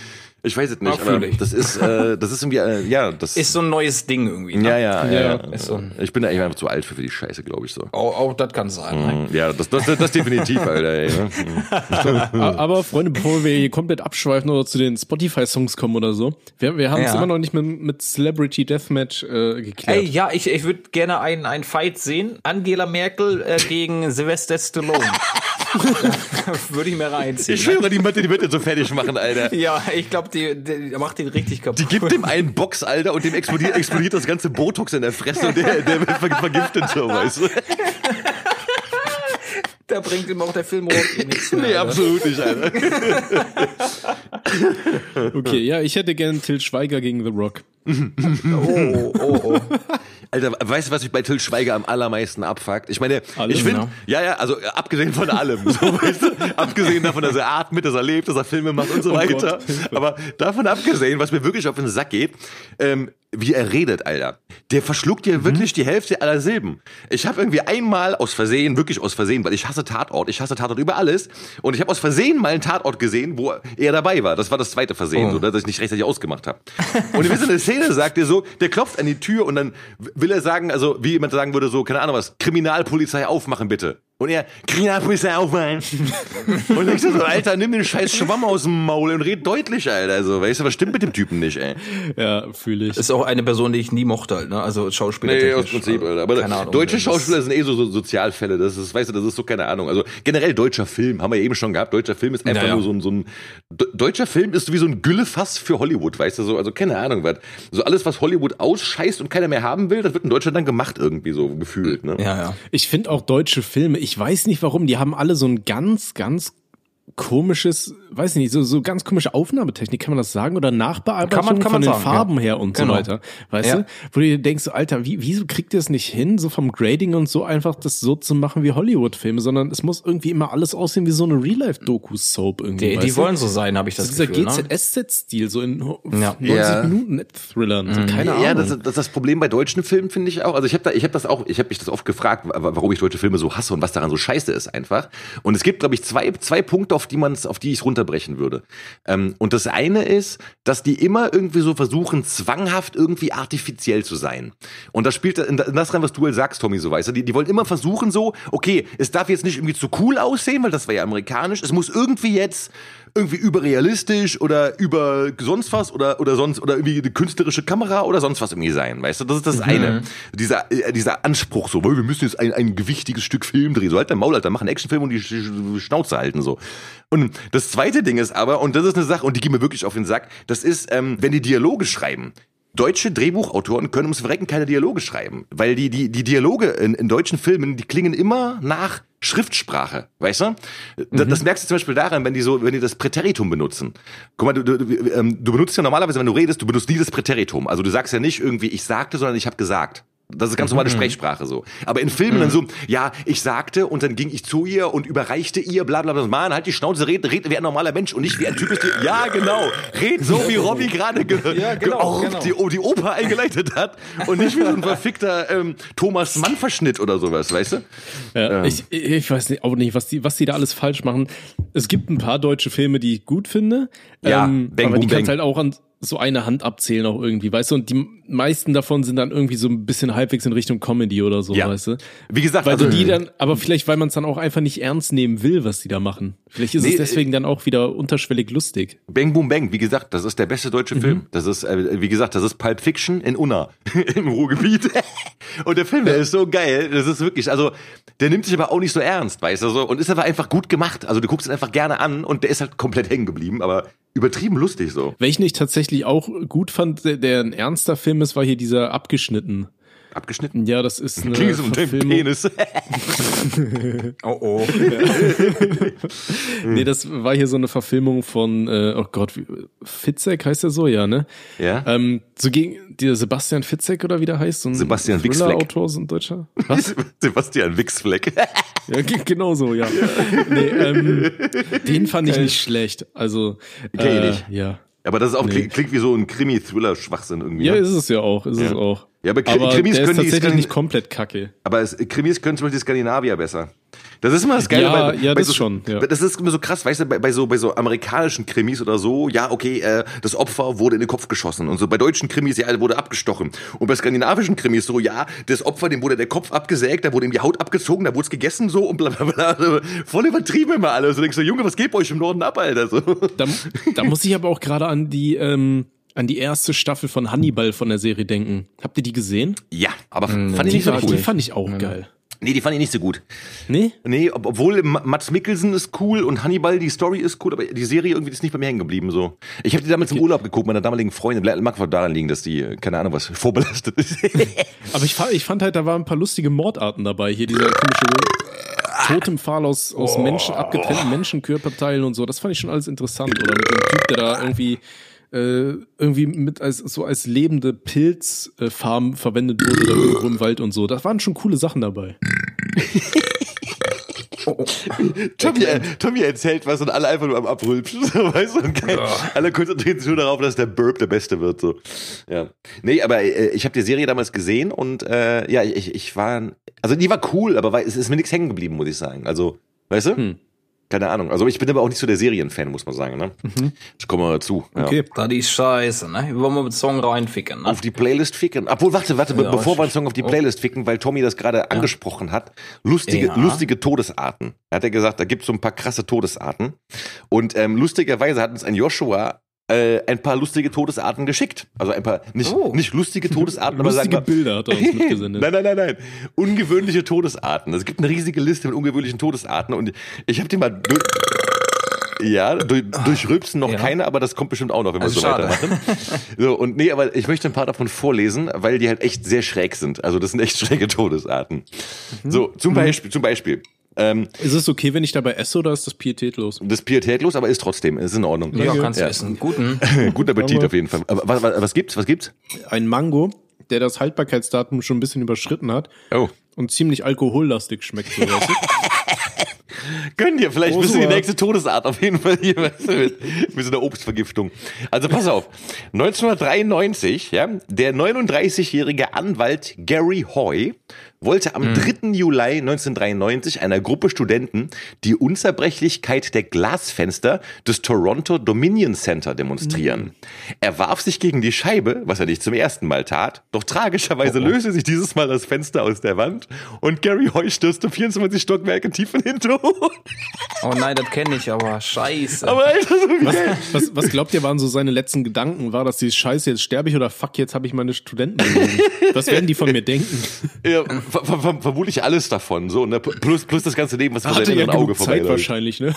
Ich weiß es nicht, aber das ist, äh, das ist irgendwie, äh, ja, das Ist so ein neues Ding irgendwie. Ne? ja, ja, ja. Ja, ist so ein- ich bin da eigentlich einfach zu alt für, für die Scheiße, glaube ich so. Auch, auch das kann sein. Ne? Ja, das, das, das, das definitiv, Alter. Ey, ne? Aber Freunde, bevor wir hier komplett abschweifen oder zu den Spotify-Songs kommen oder so, wir, wir haben es Ja. immer noch nicht mit, mit Celebrity Deathmatch äh, geklärt. Ey, ja, ich, ich würde gerne einen, einen Fight sehen. Angela Merkel äh, gegen Sylvester Stallone. würde ich mir reinziehen. Ich schwöre, die Mitte, die wird den so fertig machen, Alter. ne? Ja, ich glaube, die, die macht den richtig kaputt. Die gibt dem einen Box, Alter, und dem explodiert, explodiert das ganze Botox in der Fresse und der, der wird ver- vergiftet, so, weißt du? da bringt ihm auch der Film eh nichts mehr. Nee, Alter. absolut nicht, Alter. Okay, ja, ich hätte gern Till Schweiger gegen The Rock. Oh, oh, oh. Alter, weißt du, was mich bei Till Schweiger am allermeisten abfuckt? Ich meine, Alles, ich finde, ne? ja, ja, also äh, abgesehen von allem, so, weißt du, abgesehen davon, dass er atmet, dass er lebt, dass er Filme macht und so Oh weiter. Gott. Aber davon abgesehen, was mir wirklich auf den Sack geht, ähm, wie er redet, Alter. Der verschluckt Mhm. dir wirklich die Hälfte aller Silben. Ich habe irgendwie einmal aus Versehen, wirklich aus Versehen, weil ich hasse Tatort, ich hasse Tatort über alles. Und ich habe aus Versehen mal einen Tatort gesehen, wo er dabei war. Das war das zweite Versehen, Oh. so, dass ich nicht rechtzeitig ausgemacht habe. Und in der Szene sagt er so, der klopft an die Tür und dann will er sagen, also wie jemand sagen würde, so, keine Ahnung was, Kriminalpolizei aufmachen bitte. Und er, Kriminalpolizei aufmachen. und ich so, Alter, nimm den scheiß Schwamm aus dem Maul und red deutlich, Alter. So, weißt du, was stimmt mit dem Typen nicht, ey? Ja, fühle ich. Ist auch eine Person, die ich nie mochte halt, ne? Also Schauspieler. Nee, aus Prinzip, Alter. Aber Keine Ahnung, deutsche Schauspieler sind eh so, so Sozialfälle. Das ist, weißt du, das ist so keine Ahnung. Also generell deutscher Film, haben wir eben schon gehabt. Deutscher Film ist einfach Ja, ja. nur so ein, so ein De- deutscher Film ist wie so ein Güllefass für Hollywood, weißt du so. Also keine Ahnung, was. So alles, was Hollywood ausscheißt und keiner mehr haben will, das wird in Deutschland dann gemacht irgendwie so gefühlt. Ne? Ja, ja. Ich finde auch deutsche Filme, ich weiß nicht warum, die haben alle so ein ganz, ganz komisches, weiß ich nicht, so, so ganz komische Aufnahmetechnik, kann man das sagen? Oder Nachbearbeitung Kann man- kann von man den sagen, Farben ja. her und Genau. so weiter. Weißt Ja. du? Wo du dir denkst, so, Alter, wie, wieso kriegt ihr es nicht hin, so vom Grading und so einfach das so zu machen wie Hollywood-Filme, sondern es muss irgendwie immer alles aussehen wie so eine Real-Life-Doku-Soap irgendwie. Die, die du? wollen so sein, habe ich das so dieser Gefühl. Ne? GZSZ-Stil, so in Ja. 90 Ja. Minuten Thrillern, so, keine Ahnung. Ja, das, ist- das ist das Problem bei deutschen Filmen, finde ich auch. Also ich habe da, ich habe das auch, ich habe mich das oft gefragt, wa- warum ich deutsche Filme so hasse und was daran so scheiße ist einfach. Und es gibt, glaube ich, zwei, zwei Punkte, auf die man auf die ich runterbrechen würde. Ähm, und das eine ist, dass die immer irgendwie so versuchen, zwanghaft irgendwie artifiziell zu sein. Und das spielt in das rein, was du halt sagst, Tommy, so weißt du. Die, die wollen immer versuchen so, okay, es darf jetzt nicht irgendwie zu cool aussehen, weil das war ja amerikanisch. Es muss irgendwie jetzt irgendwie überrealistisch oder über sonst was oder oder sonst oder irgendwie eine künstlerische Kamera oder sonst was irgendwie sein, weißt du? Das ist das eine. Dieser äh, dieser Anspruch so, weil wir müssen jetzt ein, ein gewichtiges Stück Film drehen, so halt dein Maul, Alter, mach einen Actionfilm und die Sch- Schnauze halten so. Und das zweite Ding ist aber und das ist eine Sache und die geht mir wirklich auf den Sack, das ist ähm, wenn die Dialoge schreiben. Deutsche Drehbuchautoren können ums Verrecken keine Dialoge schreiben, weil die, die, die Dialoge in, in deutschen Filmen, die klingen immer nach Schriftsprache, weißt du? Da, Das merkst du zum Beispiel daran, wenn die so, wenn die das Präteritum benutzen. Guck mal, du, du, du, ähm, du benutzt ja normalerweise, wenn du redest, du benutzt nie das Präteritum. Also du sagst ja nicht irgendwie, ich sagte, sondern ich habe gesagt. Das ist ganz normale Sprechsprache so. Aber in Filmen dann so, ja, ich sagte und dann ging ich zu ihr und überreichte ihr, bla bla bla. Mann, halt die Schnauze, red, red wie ein normaler Mensch und nicht wie ein Typ ist. die- Ja, genau. Red so, wie Robby gerade ge Ja, genau, ge- genau. die, die Oper eingeleitet hat und nicht wie so ein verfickter ähm, Thomas Mann-Verschnitt oder sowas, weißt du? Ja, ich, ich weiß nicht, auch nicht, was die, was die da alles falsch machen. Es gibt ein paar deutsche Filme, die ich gut finde. Ja, ähm, Bang, aber die Boom, kannst Bang. halt auch an so eine Hand abzählen auch irgendwie, weißt du? Und die meisten davon sind dann irgendwie so ein bisschen halbwegs in Richtung Comedy oder so, Ja. weißt du? Wie gesagt, Weil also du die dann, aber vielleicht, weil man es dann auch einfach nicht ernst nehmen will, was die da machen. Vielleicht ist Nee, es deswegen dann auch wieder unterschwellig lustig. Bang Boom Bang, wie gesagt, das ist der beste deutsche Film. Das ist, äh, wie gesagt, das ist Pulp Fiction in Unna im Ruhrgebiet. Und der Film, der ist so geil. Das ist wirklich, also der nimmt sich aber auch nicht so ernst, weißt du so, und ist aber einfach gut gemacht. Also du guckst ihn einfach gerne an und der ist halt komplett hängen geblieben. Aber übertrieben lustig so. Welchen ich tatsächlich auch gut fand, der, der ein ernster Film ist, war hier dieser abgeschnitten. Abgeschnitten? Ja, das ist eine mit dem Verfilmung. Penis. Oh oh. Nee, das war hier so eine Verfilmung von, äh, oh Gott, wie, Fitzek heißt der so, ja, ne? Ja. Ähm, so gegen dieser Sebastian Fitzek oder wie der heißt, so ein Sebastian Wixfleck. Thriller-Autor, so ein Deutscher. Was? Sebastian Wixfleck. Ja, ge- genau so, ja. Nee, ähm, den fand ich nicht schlecht. Also, Kenn ich äh, nicht. ja. Aber das ist auch, Nee. klingt, klingt wie so ein Krimi-Thriller-Schwachsinn irgendwie. Ja, ne? ist es ja auch, ist es Ja. auch. Ja, aber aber Krimis können die tatsächlich nicht komplett kacke. Aber es, Krimis können zum Beispiel die Skandinavier besser. Das ist immer das Geile. Ja, bei, ja, bei das so, schon, ja. Das ist immer so krass, weißt du, bei, bei, so, bei so amerikanischen Krimis oder so, ja, okay, äh, das Opfer wurde in den Kopf geschossen. Und so bei deutschen Krimis, ja, wurde abgestochen. Und bei skandinavischen Krimis so, ja, das Opfer, dem wurde der Kopf abgesägt, da wurde ihm die Haut abgezogen, da wurde es gegessen so und bla bla bla. Also, voll übertrieben immer alles. So denkst du, Junge, was geht bei euch im Norden ab, Alter? So. Da, da muss ich aber auch gerade an die, ähm, an die erste Staffel von Hannibal von der Serie denken. Habt ihr die gesehen? Ja, aber fand ich Die, nicht so war, die cool. fand ich auch geil. Nee, die fand ich nicht so gut. Nee? Nee, ob, obwohl Ma- Mats Mikkelsen ist cool und Hannibal, die Story ist cool, aber die Serie irgendwie ist nicht bei mir hängen geblieben. So. Ich habe die damals im Urlaub geguckt, meiner damaligen Freundin. Mag wohl daran liegen, dass die, keine Ahnung was, vorbelastet ist. Aber ich fand, ich fand halt, da waren ein paar lustige Mordarten dabei. Hier dieser komische Totempfahl aus, aus Menschen, abgetrennten Menschenkörperteilen und so. Das fand ich schon alles interessant. Oder mit dem Typ, der da irgendwie äh, irgendwie mit als so als lebende Pilzfarm verwendet wurde da irgendwo im Wald und so. Da waren schon coole Sachen dabei. Tommy, äh, Tommy erzählt was und alle einfach nur am Abrülpschen, weißt du? Und kein, Alle konzentrieren sich nur darauf, dass der Burp der Beste wird. So. Ja. Nee, aber äh, ich habe die Serie damals gesehen und äh, ja, ich, ich war, also die war cool, aber war, es ist mir nichts hängen geblieben, muss ich sagen. Also, weißt du? Hm. Keine Ahnung. Also ich bin aber auch nicht so der Serienfan, muss man sagen. Ne? Ich komme mal dazu. Ja. Okay. Das ist scheiße, ne? Wollen wir mit Song reinficken, ne? Auf die Playlist ficken. Obwohl, warte, warte, Ja, bevor wir einen Song auf die oh. Playlist ficken, weil Tommy das gerade angesprochen hat. Lustige, Ja. lustige Todesarten. Er hat ja gesagt, da gibt's so ein paar krasse Todesarten. Und ähm, lustigerweise hat uns ein Joshua äh, ein paar lustige Todesarten geschickt. Also ein paar, nicht, Oh. nicht lustige Todesarten, aber sagen Lustige wir, Bilder hat er uns mitgesendet. Nein, nein, nein, nein. Ungewöhnliche Todesarten. Es gibt eine riesige Liste mit ungewöhnlichen Todesarten und ich habe die mal durch, ja, durch, durch Rülpsen noch Ja. keine, aber das kommt bestimmt auch noch, wenn wir Also so schade. weitermachen. So, und nee, aber ich möchte ein paar davon vorlesen, weil die halt echt sehr schräg sind. Also das sind echt schräge Todesarten. So, zum Beispiel, zum Beispiel. Ähm, Ist es okay, wenn ich dabei esse oder ist das pietätlos? das ist pietätlos, aber ist trotzdem, ist in Ordnung. Ja, kannst du Ja. essen. Guten. Guten Appetit Aber- auf jeden Fall. Aber was, was, was gibt's? Was gibt's? Ein Mango, der das Haltbarkeitsdatum schon ein bisschen überschritten hat Oh. und ziemlich alkohollastig schmeckt. So? Gönn dir, vielleicht Oh, bist du die nächste Todesart auf jeden Fall hier weißt du, mit, mit so einer Obstvergiftung. Also pass auf, 1993, ja, der 39-jährige Anwalt Gary Hoy wollte am 3. Juli 1993 einer Gruppe Studenten die Unzerbrechlichkeit der Glasfenster des Toronto Dominion Center demonstrieren. Er warf sich gegen die Scheibe, was er nicht zum ersten Mal tat, doch tragischerweise löste sich dieses Mal das Fenster aus der Wand und Gary Hoy stürzte 24 Stockwerke tief in den Tod. Oh nein, das kenne ich aber. Scheiße. Aber Alter, so geil. Was, was glaubt ihr, waren so seine letzten Gedanken? War das die Scheiße, jetzt sterbe ich oder fuck, jetzt habe ich meine Studenten? Was werden die von mir denken? Ja, vermutlich alles davon. So, ne? Plus, plus das ganze Leben, was Hatte seinem ja Auge genug Zeit vorbei wahrscheinlich, ne?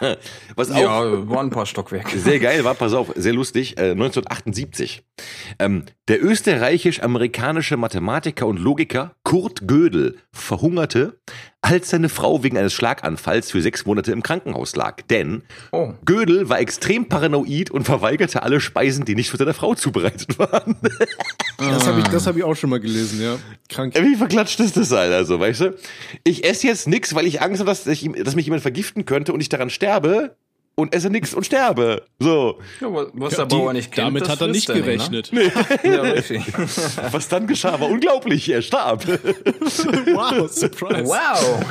Was auch ja, waren ein paar Stockwerke. sehr geil war, pass auf, sehr lustig, äh, 1978. Ähm, der österreichisch-amerikanische Mathematiker und Logiker Kurt Gödel verhungerte, als seine Frau wegen eines Schlaganfalls für sechs Monate im Krankenhaus lag. Denn Oh. Gödel war extrem paranoid und verweigerte alle Speisen, die nicht für seine Frau zubereitet waren. Das habe ich, das hab ich auch schon mal gelesen, ja. Krank. Wie verklatscht ist das, Alter, so, weißt du? Ich esse jetzt nix, weil ich Angst habe, dass, ich, dass mich jemand vergiften könnte und ich daran sterbe und esse nix und sterbe. So. Ja, was Ja, der Bauer nicht kennt, damit das hat er nicht er gerechnet. Ne? Ja, richtig. Was dann geschah, war unglaublich. Er starb. Wow, Surprise. Wow.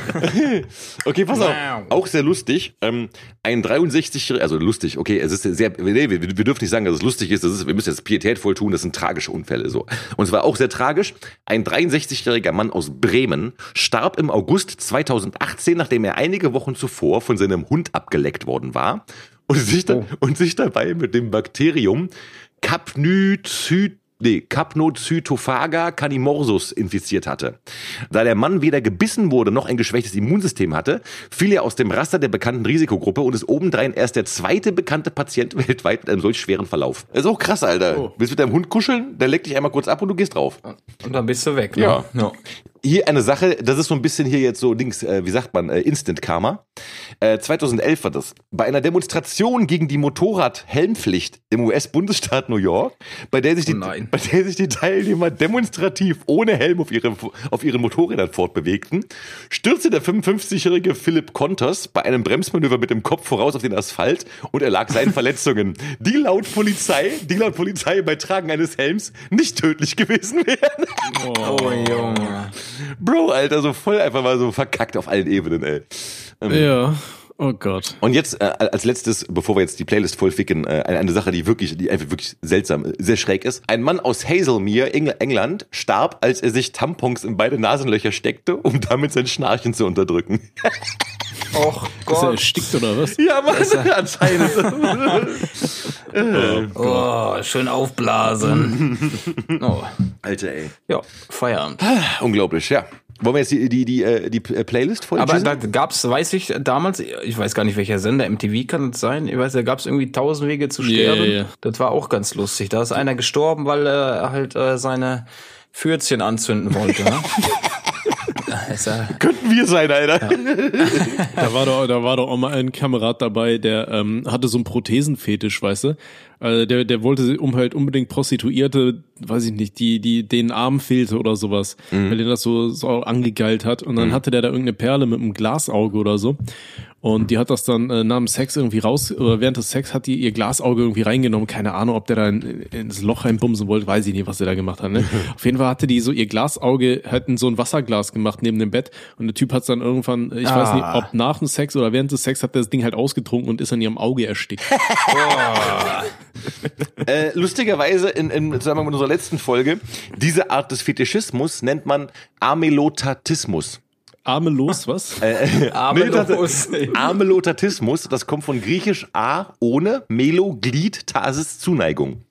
Okay, pass Wow. auf. Auch sehr lustig. Ähm, ein 63 also lustig, okay, es ist sehr, nee, wir, wir dürfen nicht sagen, dass es lustig ist. Das ist wir müssen jetzt pietätvoll tun, das sind tragische Unfälle, so. Und es war auch sehr tragisch. Ein 63-jähriger Mann aus Bremen starb im August 2018, nachdem er einige Wochen zuvor von seinem Hund abgeleckt worden war und sich, dann, und sich dabei mit dem Bakterium nee, Capnocytophaga canimorsus infiziert hatte. Da der Mann weder gebissen wurde noch ein geschwächtes Immunsystem hatte, fiel er aus dem Raster der bekannten Risikogruppe und ist obendrein erst der zweite bekannte Patient weltweit mit einem solch schweren Verlauf. Das ist auch krass, Alter. Oh. Willst du mit deinem Hund kuscheln? Der leckt dich einmal kurz ab und du gehst drauf. Und dann bist du weg. Ne? Ja. ja. Hier eine Sache, das ist so ein bisschen hier jetzt so Dings, äh, wie sagt man, äh, Instant Karma. Äh, 2011 war das. Bei einer Demonstration gegen die Motorradhelmpflicht im US-Bundesstaat New York, bei der sich die, Oh nein. bei der sich die Teilnehmer demonstrativ ohne Helm auf, ihre, auf ihren Motorrädern fortbewegten, stürzte der 55-jährige Philipp Kontos bei einem Bremsmanöver mit dem Kopf voraus auf den Asphalt und erlag seinen Verletzungen, die laut Polizei, die laut Polizei bei Tragen eines Helms nicht tödlich gewesen wären. Oh, Junge. Bro, Alter, so voll einfach mal so verkackt auf allen Ebenen, ey. Ja. Oh Gott. Und jetzt äh, als letztes, bevor wir jetzt die Playlist voll ficken, äh, eine, eine Sache, die wirklich, die einfach wirklich seltsam, äh, sehr schräg ist. Ein Mann aus Hazelmere, Engl England, starb, als er sich Tampons in beide Nasenlöcher steckte, um damit sein Schnarchen zu unterdrücken. Och Ist er Gott. erstickt oder was? Ja, Mann, anscheinend. Oh, schön aufblasen. Oh. Alter, ey. Ja, Feierabend. Unglaublich, ja. Wollen wir jetzt die, die, die, äh, die äh, Playlist voll Aber da gab's, weiß ich damals, ich weiß gar nicht welcher Sender, MTV kann es sein, ich weiß, da gab's irgendwie tausend Wege zu sterben. ja, ja. Das war auch ganz lustig. Da ist einer gestorben, weil er halt äh, seine Fürzchen anzünden wollte. Ne? Könnten wir sein, Alter. Da war doch, da war doch auch mal ein Kamerad dabei, der ähm, hatte so einen Prothesenfetisch, weißt du? Also der, der wollte um halt unbedingt Prostituierte, weiß ich nicht, die, die denen Arm fehlte oder sowas, weil er das so, so angegeilt hat. Und dann hatte der da irgendeine Perle mit einem Glasauge oder so. Und die hat das dann äh, nach dem Sex irgendwie raus, oder während des Sex hat die ihr Glasauge irgendwie reingenommen. Keine Ahnung, ob der da in, ins Loch reinbumsen wollte, weiß ich nicht, was der da gemacht hat. Ne? Auf jeden Fall hatte die so ihr Glasauge halt in so ein Wasserglas gemacht neben dem Bett. Und der Typ hat dann irgendwann, ich weiß nicht, Ah. ob nach dem Sex oder während des Sex hat der das Ding halt ausgetrunken und ist an ihrem Auge erstickt. Äh, lustigerweise in, in, mal, in unserer letzten Folge, diese Art des Fetischismus nennt man Amelotatismus. Arme los, was? Äh, Amelos. Amelotatismus, das kommt von griechisch A ohne, Melo, Glied, Tasis, Zuneigung.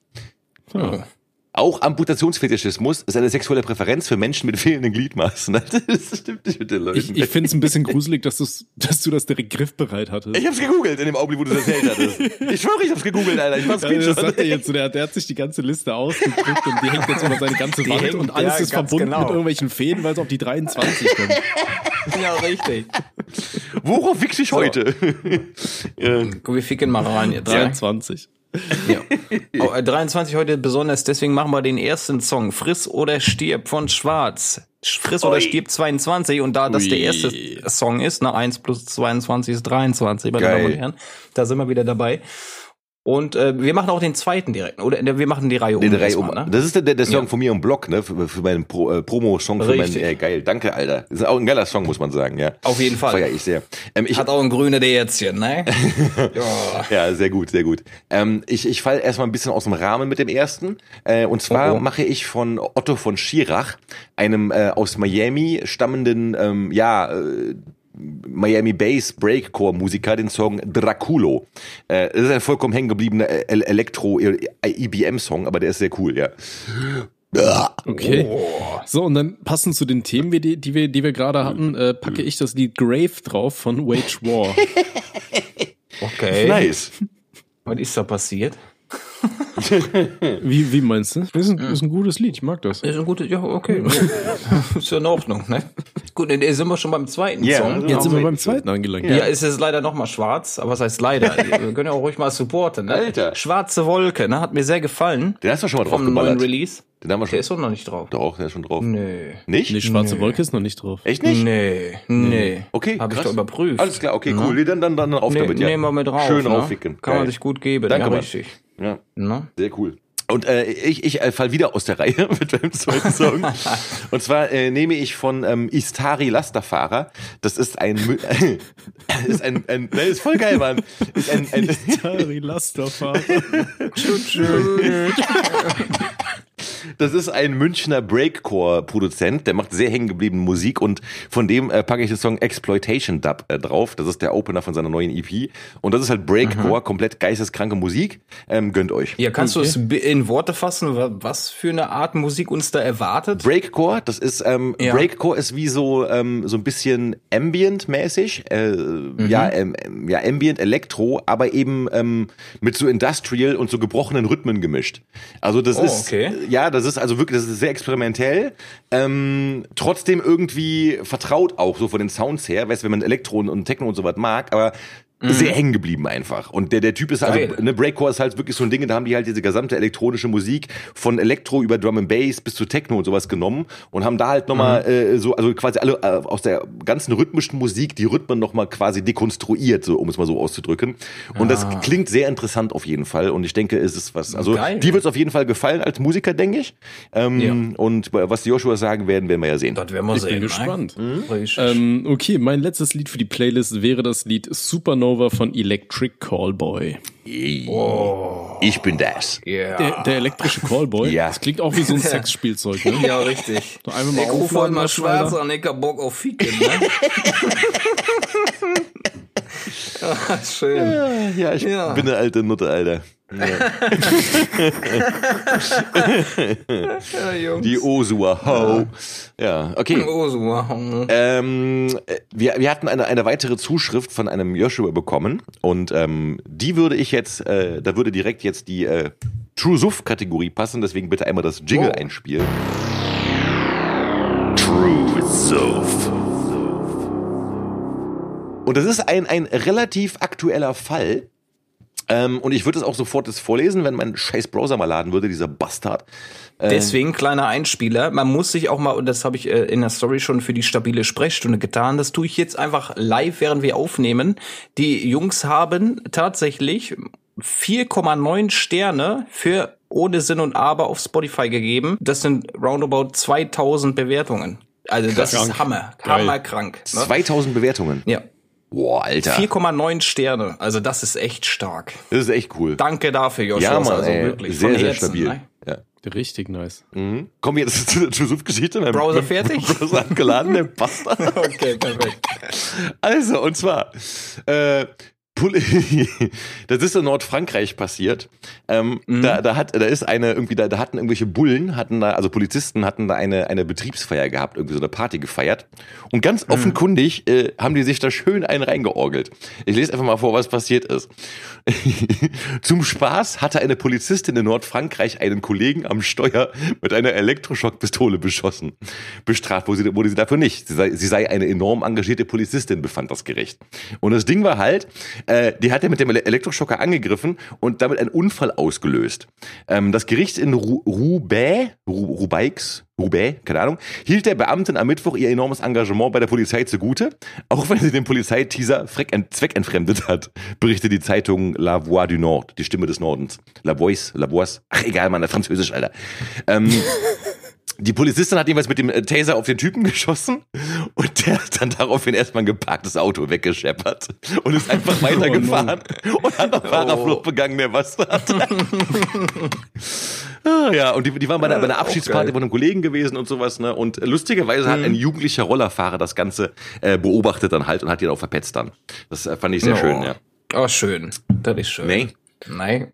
Ja. Auch Amputationsfetischismus ist eine sexuelle Präferenz für Menschen mit fehlenden Gliedmaßen. Das stimmt nicht mit den Leuten. Ich, ich finde es ein bisschen gruselig, dass, dass du das direkt griffbereit hattest. Ich hab's gegoogelt in dem Augenblick, wo du das erzählt hattest. Ich schwöre, ich hab's gegoogelt, Alter. Ich mach's Ja, das sagt er jetzt so, der, der hat sich die ganze Liste ausgedrückt und die hängt jetzt über seine ganze Wand hängt, und alles ja, ist verbunden genau. mit irgendwelchen Fäden, weil es auf die 23 kommt. Ja, richtig. Worauf wichse ich heute? ja. Guck, wir ficken mal rein jetzt. Ja. 23. Ja. Äh, 23 heute besonders, deswegen machen wir den ersten Song. Friss oder stirb von Schwarz. Friss oder Ui. stirb 22 und da das der Ui. erste Song ist, ne, 1 plus 22 ist 23, meine. Damen und Herren, da sind wir wieder dabei. Und äh, wir machen auch den zweiten direkt, oder wir machen die Reihe um. Den Reihe um. ne? Das ist der, der, Song Ja. von mir im Blog, ne? Für, für meinen Pro, äh, Promo-Song für meinen. Äh, geil, danke, Alter. Das ist auch ein geiler Song, muss man sagen, ja. Auf jeden Fall. Feier ich sehr. Ähm, ich, Hat auch ein grüne Därzchen, ne? ja. ja, sehr gut, sehr gut. Ähm, ich ich falle erstmal ein bisschen aus dem Rahmen mit dem ersten. Äh, und zwar Oh, oh. mache ich von Otto von Schirach, einem äh, aus Miami stammenden, ähm, ja, äh, Miami Bass Breakcore Musiker den Song Draculo. Äh, das ist ein vollkommen hängen gebliebener El Elektro IBM Song, aber der ist sehr cool, ja. Okay. So, und dann passend zu den Themen, die, die wir, die wir gerade hatten, äh, packe ich das Lied Grave drauf von Wage War. Okay. Nice. Was ist da passiert? Wie, wie meinst du? Das ist ein, das ist ein gutes Lied, ich mag das. Ist ein gutes, ja, okay. ist ja in Ordnung, ne? Gut, dann sind wir schon beim zweiten Ja, Song. Jetzt sind wir beim zweiten angelangt. Ja, ist es leider noch mal schwarz, aber was heißt leider? Wir können ja auch ruhig mal supporten, ne? Alter. Schwarze Wolke, ne? Hat mir sehr gefallen. Den hast du schon mal drauf Vom neuen. Release. Den haben wir Der schon. ist doch noch nicht drauf. Doch, der ist schon drauf. Nö. Nicht? Die schwarze Wolke ist noch nicht drauf. Echt nicht? Nee, nee. Okay, Hab ich doch überprüft. Alles klar, okay, cool. Nee, Dann, dann, dann auf Ne, damit, ja. Nehmen wir mit drauf. Schön ne? raufficken. Kann man sich gut geben. Danke, ja, Mann. richtig. Ja, Ne? sehr cool. Und äh, ich, ich äh, fall wieder aus der Reihe mit meinem zweiten Song. Und zwar äh, nehme ich von ähm, Istari Lasterfahrer. Das ist ein, Mü- ist ein, ein, nein, ist voll geil, Mann. Ist ein, ein, Tari Lasterfahrer. Das ist ein Münchner Breakcore-Produzent, der macht sehr hängen gebliebene Musik und von dem äh, packe ich den Song Exploitation Dub äh, drauf. Das ist der Opener von seiner neuen EP. Und das ist halt Breakcore, mhm. komplett geisteskranke Musik. Ähm, gönnt euch. Ja, kannst okay. du es in Worte fassen, was für eine Art Musik uns da erwartet? Breakcore, das ist, ähm, ja. Breakcore ist wie so, ähm, so ein bisschen Ambient-mäßig. Äh, mhm. Ja, ähm, ja, Ambient Elektro, aber eben ähm, mit so Industrial und so gebrochenen Rhythmen gemischt. Also das oh, ist, okay. ja, das ist also wirklich, das ist sehr experimentell. Ähm, trotzdem irgendwie vertraut auch so von den Sounds her, weißt wenn man Elektro und Techno und so was mag, aber mhm. sehr hängen geblieben einfach. Und der, der Typ ist also, ne, Breakcore ist halt wirklich so ein Ding, da haben die halt diese gesamte elektronische Musik von Elektro über Drum and Bass bis zu Techno und sowas genommen und haben da halt nochmal mhm. äh, so, also quasi alle äh, aus der ganzen rhythmischen Musik die Rhythmen nochmal quasi dekonstruiert, so, um es mal so auszudrücken. Und ah. das klingt sehr interessant auf jeden Fall. Und ich denke, es ist was, also Geil. die wird es auf jeden Fall gefallen als Musiker, denke ich. Ähm, ja. Und was die Joshua sagen werden, werden wir ja sehen. Das werden wir ich sehen. Bin gespannt. Mhm. Ähm, okay, mein letztes Lied für die Playlist wäre das Lied Supernova Supernova von Electric Callboy. Oh. Ich bin das. Yeah. Der, der elektrische Callboy? Ja. Das klingt auch wie so ein Sexspielzeug, ne? Ja, richtig. So einfach mal ich rufe heute mal schwarz an, ich hab Bock auf Ficken, ne? ah, schön. Ja, ich ja. bin eine alte Nutte, Alter. Ja. die Osua Ho. Ja, okay. Osua Ho. Ähm, wir, wir hatten eine, eine weitere Zuschrift von einem Joshua bekommen und ähm, die würde ich jetzt, äh, da würde direkt jetzt die äh, True Suff Kategorie passen, deswegen bitte einmal das Jingle oh. einspielen. True Suff. Und das ist ein, ein relativ aktueller Fall. Ähm, und ich würde es auch sofort jetzt vorlesen, wenn mein scheiß Browser mal laden würde, dieser Bastard. Äh, Deswegen kleiner Einspieler. Man muss sich auch mal, und das habe ich äh, in der Story schon für die stabile Sprechstunde getan, das tue ich jetzt einfach live, während wir aufnehmen. Die Jungs haben tatsächlich 4,9 Sterne für ohne Sinn und Aber auf Spotify gegeben. Das sind roundabout 2000 Bewertungen. Also das Krank. ist Hammer, hammerkrank. Ne? 2000 Bewertungen. Ja. Boah, Alter. 4,9 Sterne. Also das ist echt stark. Das ist echt cool. Danke dafür, Joshua. Ja, Mann, also ey, wirklich. Sehr, sehr Herzen, stabil. Ne? Ja. Richtig nice. Mhm. Kommen wir jetzt zu der Yusuf-Geschichte. Browser fertig? Browser angeladen, der Bastard. okay, perfekt. Also, und zwar, äh, das ist in Nordfrankreich passiert. Ähm, mhm. da, da hat, da ist eine irgendwie, da, da hatten irgendwelche Bullen, hatten da, also Polizisten hatten da eine eine Betriebsfeier gehabt, irgendwie so eine Party gefeiert. Und ganz mhm. offenkundig äh, haben die sich da schön einen reingeorgelt. Ich lese einfach mal vor, was passiert ist. Zum Spaß hatte eine Polizistin in Nordfrankreich einen Kollegen am Steuer mit einer Elektroschockpistole beschossen. Bestraft wurde, wurde sie dafür nicht. Sie sei, sie sei eine enorm engagierte Polizistin, befand das Gericht. Und das Ding war halt, äh, die hat er mit dem Elektroschocker angegriffen und damit einen Unfall ausgelöst. Ähm, das Gericht in Roubaix, Roubaix, Roubaix, keine Ahnung, hielt der Beamtin am Mittwoch ihr enormes Engagement bei der Polizei zugute, auch wenn sie den Polizeiteaser zweckentfremdet hat, berichtet die Zeitung La Voix du Nord, die Stimme des Nordens. La Voix, La Voix, ach egal, man, Französisch, Alter. Ähm, Die Polizistin hat jeweils mit dem äh, Taser auf den Typen geschossen und der hat dann daraufhin erstmal ein geparktes Auto weggescheppert und ist einfach weitergefahren oh und hat noch Fahrerflucht oh. begangen, der was hat. ah, ja, und die, die waren bei einer, bei einer Abschiedsparty okay. von einem Kollegen gewesen und sowas, ne? Und lustigerweise mhm. hat ein jugendlicher Rollerfahrer das Ganze äh, beobachtet dann halt und hat ihn auch verpetzt dann. Das äh, fand ich sehr oh. schön, ja. Oh, schön. Das ist schön. Nee. Nein.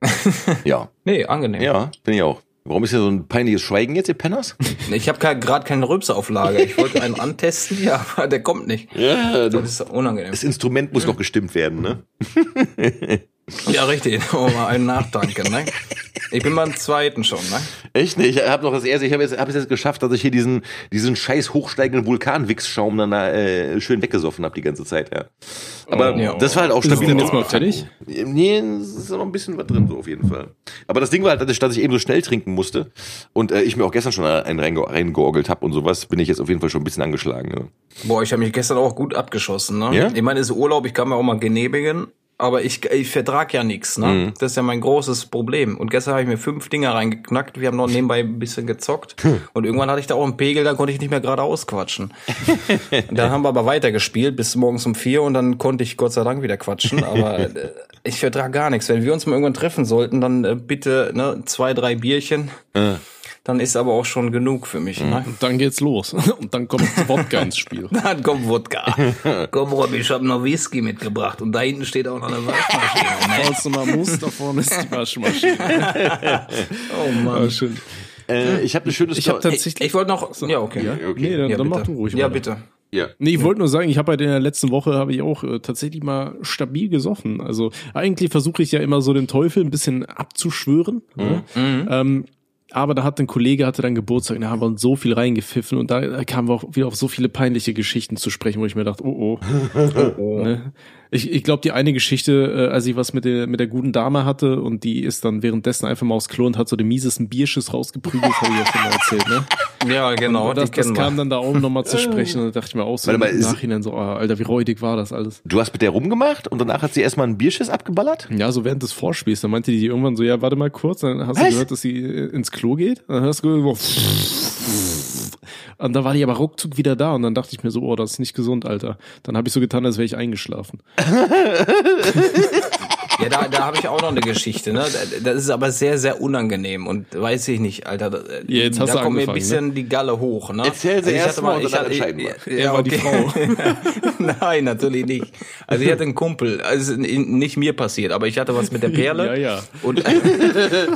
ja. Nee, angenehm. Ja, bin ich auch. Warum ist hier so ein peinliches Schweigen jetzt, ihr Penners? Ich habe gerade keine Rülpse auf Lager. Ich wollte einen antesten, ja, aber der kommt nicht. Ja, das ist unangenehm. Das Instrument muss noch gestimmt werden, ne? Ja, richtig. Oh, mal einen Nachdanken, ne? Ich bin beim zweiten schon, ne? Echt nicht? Ich habe noch das erste, ich habe jetzt, hab es jetzt geschafft, dass ich hier diesen, diesen scheiß hochsteigenden Vulkanwichsschaum dann da äh, schön weggesoffen habe die ganze Zeit, ja. Aber oh, ja, das war halt auch stabil. Ist jetzt mal fertig? Nee, es ist noch ein bisschen was drin, so auf jeden Fall. Aber das Ding war halt, dass ich, dass ich eben so schnell trinken musste und äh, ich mir auch gestern schon einen reingeorgelt habe und sowas, bin ich jetzt auf jeden Fall schon ein bisschen angeschlagen. Ja. Boah, ich habe mich gestern auch gut abgeschossen, ne? Ja? Ich meine, es ist Urlaub, ich kann mir auch mal genehmigen, aber ich, ich vertrag ja nichts, ne? Mhm. Das ist ja mein großes Problem. Und gestern habe ich mir fünf Dinger reingeknackt. Wir haben noch nebenbei ein bisschen gezockt. Hm. Und irgendwann hatte ich da auch einen Pegel, da konnte ich nicht mehr gerade ausquatschen. dann haben wir aber weitergespielt bis morgens um vier und dann konnte ich Gott sei Dank wieder quatschen. Aber äh, ich vertrag gar nichts. Wenn wir uns mal irgendwann treffen sollten, dann äh, bitte ne, zwei, drei Bierchen. Mhm dann ist aber auch schon genug für mich. Ne? Und dann geht's los. Und dann kommt Wodka ins Spiel. Dann kommt Wodka. Komm, Robby, ich habe noch Whisky mitgebracht. Und da hinten steht auch noch eine Waschmaschine. Ne? Falls du mal musst, da vorne ist die Waschmaschine. Oh Mann. Ah, schön. Äh, ich habe eine schöne Ich habe Story. tatsächlich. Ich wollte noch. Ja, okay. ja? okay. Nee, dann, Ja, dann mach bitte. du ruhig. Ja, weiter. bitte. Ja. Nee, ich wollte nur sagen, ich habe halt in der letzten Woche habe ich auch äh, tatsächlich mal stabil gesoffen. Also eigentlich versuche ich ja immer so den Teufel ein bisschen abzuschwören. Ne? Ähm, aber da hat ein Kollege hatte dann Geburtstag, und da haben wir uns so viel reingepfiffen und da kamen wir auch wieder auf so viele peinliche Geschichten zu sprechen, wo ich mir dachte, oh oh. ne? Ich, ich glaube, die eine Geschichte, äh, als ich was mit der, mit der guten Dame hatte und die ist dann währenddessen einfach mal aufs Klo und hat so den miesesten Bierschiss rausgeprügelt, habe ich ja schon mal erzählt, ne? Ja, genau. Und das, das kam dann da auch nochmal zu sprechen und da dachte ich mir auch so Warte im Nachhinein so, ah, Alter, wie räudig war das alles. Du hast mit der rumgemacht und danach hat sie erstmal einen Bierschiss abgeballert? Ja, so während des Vorspiels, dann meinte die irgendwann so, ja, warte mal kurz, dann hast du Was? gehört, dass sie äh, ins Klo geht, dann hast du gehört, so, und da war die aber ruckzuck wieder da und dann dachte ich mir so, oh, das ist nicht gesund, Alter. Dann habe ich so getan, als wäre ich eingeschlafen. Ja, da, da habe ich auch noch eine Geschichte. Ne? Das ist aber sehr, sehr unangenehm und weiß ich nicht, Alter. da- Ja, jetzt hast da du kommt mir ein angefangen, bisschen die Galle hoch. Ne? Erzähl sie ich erst hatte mal ich hatte- entscheiden wir. Ja, Er war die okay. Nein, natürlich nicht. Also ich hatte einen Kumpel, also nicht mir passiert, aber ich hatte was mit der Perle. Ja, ja. Und,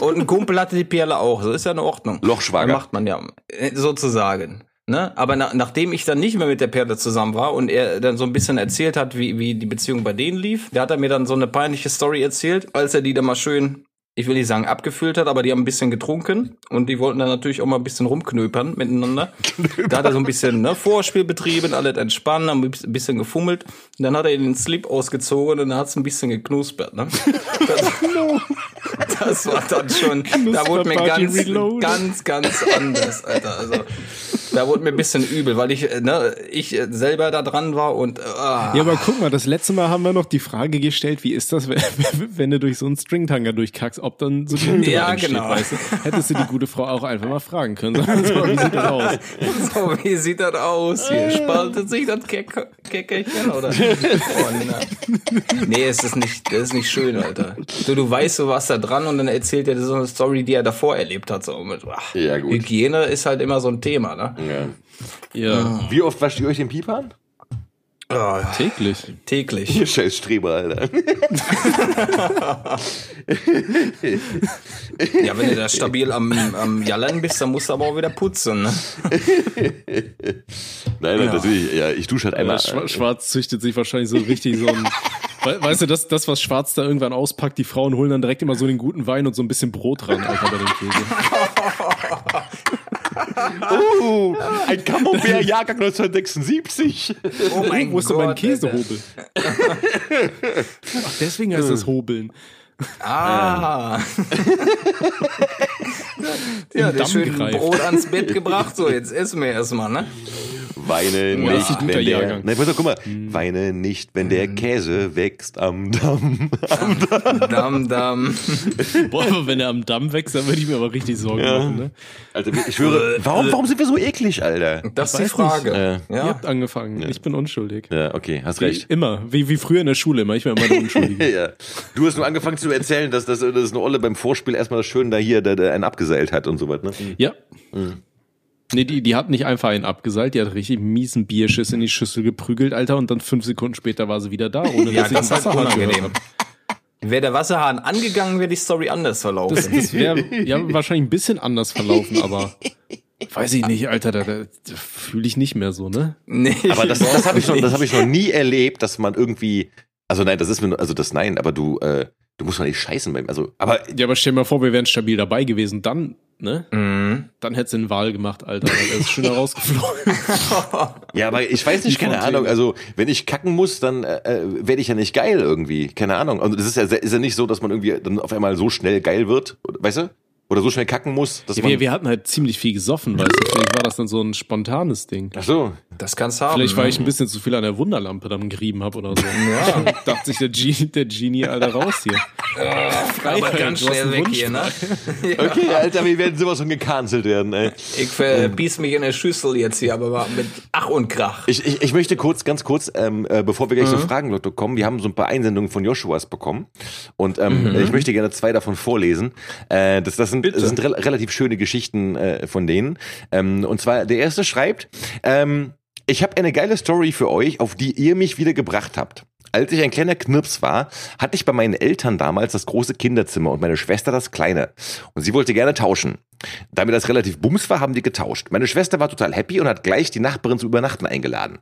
und ein Kumpel hatte die Perle auch. So ist ja in Ordnung. Lochschwager. Dann macht man ja äh, sozusagen. Ne? Aber na, nachdem ich dann nicht mehr mit der Perle zusammen war und er dann so ein bisschen erzählt hat, wie, wie die Beziehung bei denen lief, da hat er mir dann so eine peinliche Story erzählt, als er die dann mal schön, ich will nicht sagen abgefüllt hat, aber die haben ein bisschen getrunken und die wollten dann natürlich auch mal ein bisschen rumknöpern miteinander. Da hat er so ein bisschen ne, Vorspiel betrieben, alles entspannen, haben ein bisschen gefummelt. Und dann hat er den Slip ausgezogen und dann hat es ein bisschen geknuspert. Ne? Das, das war dann schon, da wurde mir ganz, ganz, ganz anders, Alter. Also, da wurde mir ein bisschen übel, weil ich, äh, ne, ich äh, selber da dran war und, äh, ah. Ja, aber guck mal, das letzte Mal haben wir noch die Frage gestellt, wie ist das, wenn, wenn du durch so einen Stringtanger durchkackst, ob dann so die Hüte Ja, genau. weißt du? Hättest du die gute Frau auch einfach mal fragen können. So, wie sieht das aus? so, wie sieht das aus? Hier spaltet sich das Keck Keckerchen, oder? Oh, nee, es ist nicht, das ist nicht schön, Alter. Du, du weißt, du warst da dran und dann erzählt er dir so eine Story, die er davor erlebt hat, so Ja, gut. Hygiene ist halt immer so ein Thema, ne? Ja. Ja, Wie oft wascht ihr euch den Pipan? Ah, täglich. täglich. Ihr scheiß Streber, Alter. Ja, wenn du da stabil am, am Jallern bist, dann musst du aber auch wieder putzen, ne? Nein, nein, natürlich. Ja, ich dusche halt Ja, einmal. Schwa- Schwarz züchtet sich wahrscheinlich so richtig so ein. We- Weißt du, das, das, was Schwarz da irgendwann auspackt, die Frauen holen dann direkt immer so den guten Wein und so ein bisschen Brot ran, Alter, bei dem Käse. Oh, ein Camembert-Jahrgang 1976. Oh mein Wo ist denn mein Alter. Käsehobel? Ach, deswegen heißt das Hobeln. Ah. ja, der Damm schön greift. Brot ans Bett gebracht. So, jetzt essen wir erstmal, ne? Weine das nicht, guter wenn der. Jahrgang. Nein, pass auf, guck mal. Weine nicht, wenn der Käse wächst am Damm. Dam, dam. Boah, aber wenn er am Damm wächst, dann würde ich mir aber richtig Sorgen machen, ne? Also ich schwöre, warum, warum sind wir so eklig, Alter? Das ist die Frage. Ihr Ja. habt angefangen. Ich bin unschuldig. Ja, okay, hast Wie, recht. immer. Wie, wie früher in der Schule immer. Ich war immer der Unschuldige. Ja. Du hast nur angefangen zu erzählen, dass, dass, dass eine Olle beim Vorspiel erstmal schön da hier da, da einen abgeseilt hat und so was, ne? Ja. Nee, die, die hat nicht einfach einen abgeseilt, die hat richtig miesen Bierschiss in die Schüssel geprügelt, Alter, und dann fünf Sekunden später war sie wieder da, ohne Ja, dass ich das einen halt Wasserhahn unangenehm. hab. Wäre der Wasserhahn angegangen, wäre die Story anders verlaufen. Das, das wäre ja wahrscheinlich ein bisschen anders verlaufen, aber weiß ich nicht, Alter, da, da, da fühle ich nicht mehr so, ne? nee, Aber das, das habe ich das habe ich noch nie erlebt, dass man irgendwie, also nein, das ist mir, also das nein, aber du, äh, du musst doch nicht scheißen beim, also, aber Ja, aber stell dir mal vor, wir wären stabil dabei gewesen, dann, ne? Mhm. Dann hättest du einen Wahl gemacht, Alter, weil er ist schön rausgeflogen. Ja, aber ich weiß nicht, keine. Ahnung. Also, wenn ich kacken muss, dann äh, äh, werde ich ja nicht geil irgendwie. Keine Ahnung. Also, das ist ja, ist ja nicht so, dass man irgendwie dann auf einmal so schnell geil wird, weißt du? Oder so schnell kacken muss, dass Ja, man. wir, wir hatten halt ziemlich viel gesoffen, weißt du? Vielleicht war das dann so ein spontanes Ding. Ach so. Das kannst haben. Vielleicht, weil ne? ich ein bisschen zu viel an der Wunderlampe dann gerieben habe oder so. Ja. Dachte sich der Genie, der Genie, Alter, raus hier. Aber ganz du hast schnell weg Wunsch hier, ne? Okay, Alter, wir werden sowas von gecancelt werden, ey. Ich verbies mich in der Schüssel jetzt hier, aber mit Ach und Krach. Ich, ich, ich möchte kurz, ganz kurz, ähm, äh, bevor wir gleich zur Fragenlotto kommen, wir haben so ein paar Einsendungen von Joshuas bekommen und ähm, ich möchte gerne zwei davon vorlesen. Äh, das, das sind, das sind rel relativ schöne Geschichten äh, von denen. Ähm, und zwar, der erste schreibt, ähm, ich habe eine geile Story für euch, auf die ihr mich wieder gebracht habt. Als ich ein kleiner Knirps war, hatte ich bei meinen Eltern damals das große Kinderzimmer und meine Schwester das kleine. Und sie wollte gerne tauschen. Da mir das relativ bums war, haben die getauscht. Meine Schwester war total happy und hat gleich die Nachbarin zum Übernachten eingeladen,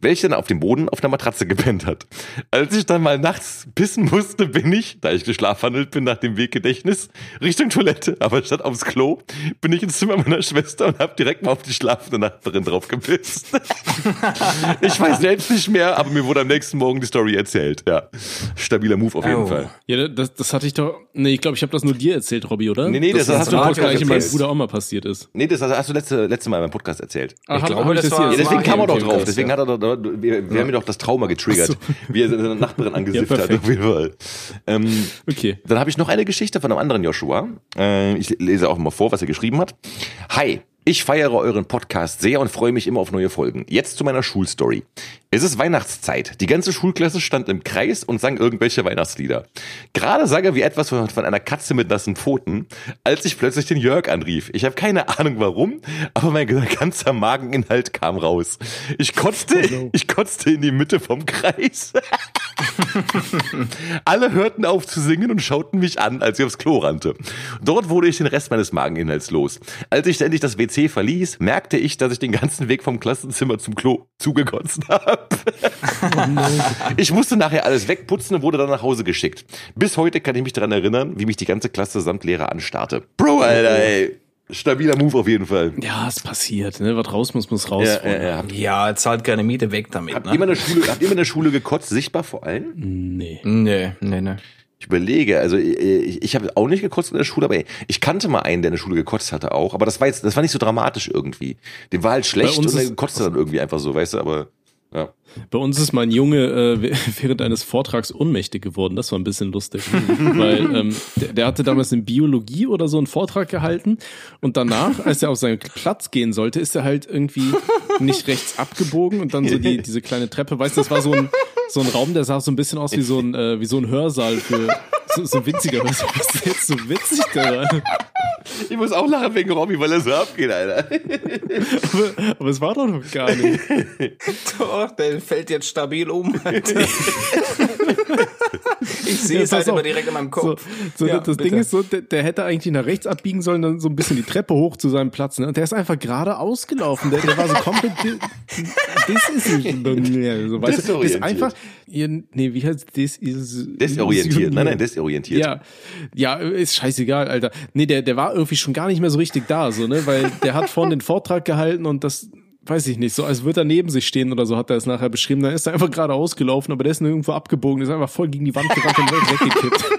welche dann auf dem Boden auf einer Matratze gepennt hat. Als ich dann mal nachts pissen musste, bin ich, da ich geschlafwandelt bin nach dem Weggedächtnis, Richtung Toilette, aber statt aufs Klo, bin ich ins Zimmer meiner Schwester und habe direkt mal auf die schlafende Nachbarin drauf gepisst. ich weiß selbst nicht mehr, aber mir wurde am nächsten Morgen die Story erzählt. Ja, stabiler Move auf jeden Oh. Fall. Ja, das, das hatte ich doch. Nee, ich glaube, ich habe das nur dir erzählt, Robby, oder? Nee, nee, das das hast du im das Podcast gleiche meinem erzählt. Bruder auch mal passiert ist. Nee, das hast du letzte, letzte Mal beim Podcast erzählt. Ah, hab- glaube, das hier war- Ja, deswegen kam er doch drauf. Deswegen ja. hat er doch, wir, wir haben ihm doch das Trauma getriggert, wie er seine Nachbarin angesifft Ja, hat, auf jeden Fall. Ähm, Okay. dann habe ich noch eine Geschichte von einem anderen Joshua. Äh, ich lese auch mal vor, was er geschrieben hat. Hi. Ich feiere euren Podcast sehr und freue mich immer auf neue Folgen. Jetzt zu meiner Schulstory. Es ist Weihnachtszeit. Die ganze Schulklasse stand im Kreis und sang irgendwelche Weihnachtslieder. Gerade sang er wie etwas von, von einer Katze mit nassen Pfoten, als ich plötzlich den Jörg anrief. Ich habe keine Ahnung warum, aber mein ganzer Mageninhalt kam raus. Ich kotzte, ich kotzte in die Mitte vom Kreis. Alle hörten auf zu singen und schauten mich an, als ich aufs Klo rannte. Dort wurde ich den Rest meines Mageninhalts los. Als ich endlich das WC verließ, merkte ich, dass ich den ganzen Weg vom Klassenzimmer zum Klo zugekotzt habe. Ich musste nachher alles wegputzen und wurde dann nach Hause geschickt. Bis heute kann ich mich daran erinnern, wie mich die ganze Klasse samt Lehrer anstarrte. Bro, Alter, ey. Stabiler Move auf jeden Fall. Ja, es passiert, ne? Was raus muss, muss raus. Ja, ja, ja. Ja, zahlt keine Miete weg damit, Habt, ihr mal ne? in der Schule, habt ihr in der Schule gekotzt, sichtbar vor allem? Nee. Nee, nee, nee. Ich überlege, also ich, ich habe auch nicht gekotzt in der Schule, aber ich kannte mal einen, der in der Schule gekotzt hatte auch, aber das war jetzt, das war nicht so dramatisch irgendwie. Dem war halt schlecht und er ist- kotzte dann irgendwie einfach so, weißt du, aber ja. Bei uns ist mein Junge äh, während eines Vortrags ohnmächtig geworden. Das war ein bisschen lustig. Weil ähm, der, der hatte damals in Biologie oder so einen Vortrag gehalten und danach, als er auf seinen Platz gehen sollte, ist er halt irgendwie nicht rechts abgebogen und dann so die, diese kleine Treppe, weißt du, das war so ein, so ein Raum, der sah so ein bisschen aus wie so ein, äh, wie so ein Hörsaal für so, so winziger Hörsaal. Was ist jetzt so witzig daran? Ich muss auch lachen wegen Robby, weil er so abgeht, Alter. Aber, aber es war doch noch gar nicht. Doch, der fällt jetzt stabil um. Alter. ich sehe Ja, es halt auf. immer direkt in meinem So, Kopf. so Ja, das bitte. Ding ist so, der, der hätte eigentlich nach rechts abbiegen sollen, dann so ein bisschen die Treppe hoch zu seinem Platz. Ne? Und der ist einfach gerade ausgelaufen. Der, der war so komplett. Das ist nicht. So, weißt du, ist Desorientiert. einfach. Ihr, nee, wie heißt das? Ist, Desorientiert. Nein, nein, desorientiert. Ja, ja, ist scheißegal, Alter. Nee, der, der war irgendwie schon gar nicht mehr so richtig da, so, ne? Weil der hat vorhin den Vortrag gehalten und das, weiß ich nicht, so als würde er neben sich stehen oder so, hat er es nachher beschrieben. Dann ist er einfach gerade ausgelaufen, aber der ist nirgendwo abgebogen, ist einfach voll gegen die Wand gerannt und weggekippt.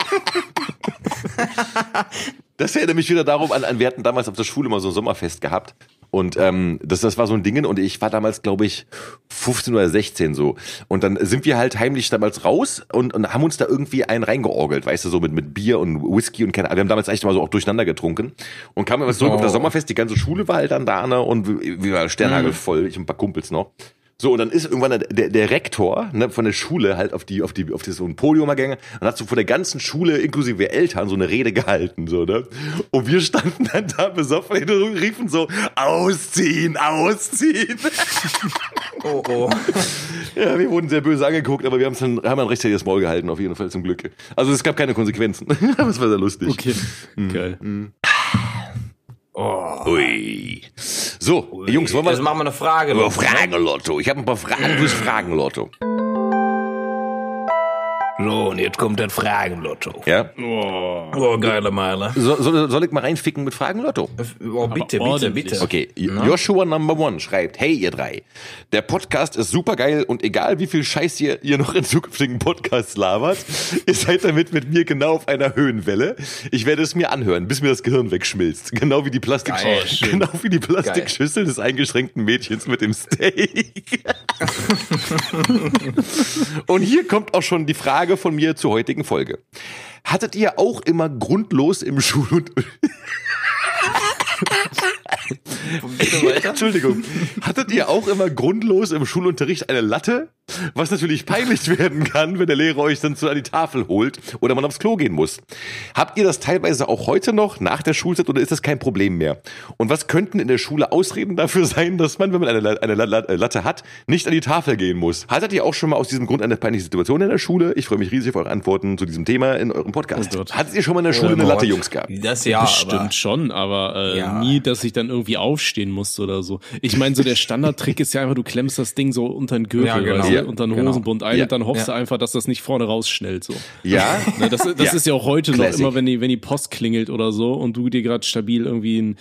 Das erinnert mich wieder darum an, an, wir hatten damals auf der Schule mal so ein Sommerfest gehabt. Und ähm, das, das war so ein Ding und ich war damals, glaube ich, 15 oder 16 so. Und dann sind wir halt heimlich damals raus und, und haben uns da irgendwie einen reingeorgelt, weißt du, so mit, mit Bier und Whisky und keine Ahnung. Wir haben damals echt mal so auch durcheinander getrunken. Und kamen immer zurück Oh. auf das Sommerfest, die ganze Schule war halt dann da, ne? Und wir waren sternhagelvoll, ich und ein paar Kumpels noch. So, und dann ist irgendwann der, der, der Rektor ne, von der Schule halt auf die, auf die, auf das, so ein Podium gegangen und hat so vor der ganzen Schule, inklusive Eltern, so eine Rede gehalten, so, ne? Und wir standen dann da besoffen und riefen so, ausziehen, ausziehen. Oh, oh. ja, wir wurden sehr böse angeguckt, aber wir haben's dann, haben ein richtiges Maul gehalten, auf jeden Fall, zum Glück. Also es gab keine Konsequenzen. aber es war sehr lustig. Okay. Geil. Ui. So, Jungs, wollen wir Jetzt machen wir eine Frage. über Lotto. Fragenlotto. Ich habe ein paar Fragen fürs Fragenlotto. So, und jetzt kommt das Fragenlotto. Ja? Oh, geile Meile. So, soll, soll ich mal reinficken mit Fragenlotto? Oh, bitte, bitte, ordentlich. bitte. Okay, Joshua Number One schreibt, hey ihr drei, der Podcast ist super geil und egal wie viel Scheiß ihr, ihr noch in zukünftigen Podcasts labert, ihr seid damit mit mir genau auf einer Höhenwelle. Ich werde es mir anhören, bis mir das Gehirn wegschmilzt. Genau wie die Plastik Geil, schön. genau wie die Plastikschüssel des eingeschränkten Mädchens mit dem Steak. und hier kommt auch schon die Frage Frage von mir zur heutigen Folge. Hattet ihr auch immer grundlos im Schul- und. Entschuldigung. Hattet ihr auch immer grundlos im Schulunterricht eine Latte? Was natürlich peinlich werden kann, wenn der Lehrer euch dann so an die Tafel holt oder man aufs Klo gehen muss. Habt ihr das teilweise auch heute noch nach der Schulzeit oder ist das kein Problem mehr? Und was könnten in der Schule Ausreden dafür sein, dass man, wenn man eine, eine La- La- Latte hat, nicht an die Tafel gehen muss? Hattet ihr auch schon mal aus diesem Grund eine peinliche Situation in der Schule? Ich freue mich riesig auf eure Antworten zu diesem Thema in eurem Podcast. Oh. Hattet ihr schon mal in der Schule eine Latte, Jungs, gehabt? Das ja, Bestimmt aber schon, aber äh, Ja. nie, dass ich dann irgendwie aufstehen musste oder so. Ich meine, so der Standardtrick ist ja einfach, du klemmst das Ding so unter den Gürtel, Ja, genau. Ja, unter den genau. Hosenbund ein Ja. und dann hoffst du einfach, dass das nicht vorne rausschnellt. So. Ja? Ne, das das ist ja auch heute Classic. noch immer, wenn die, wenn die Post klingelt oder so und du dir gerade stabil irgendwie ein,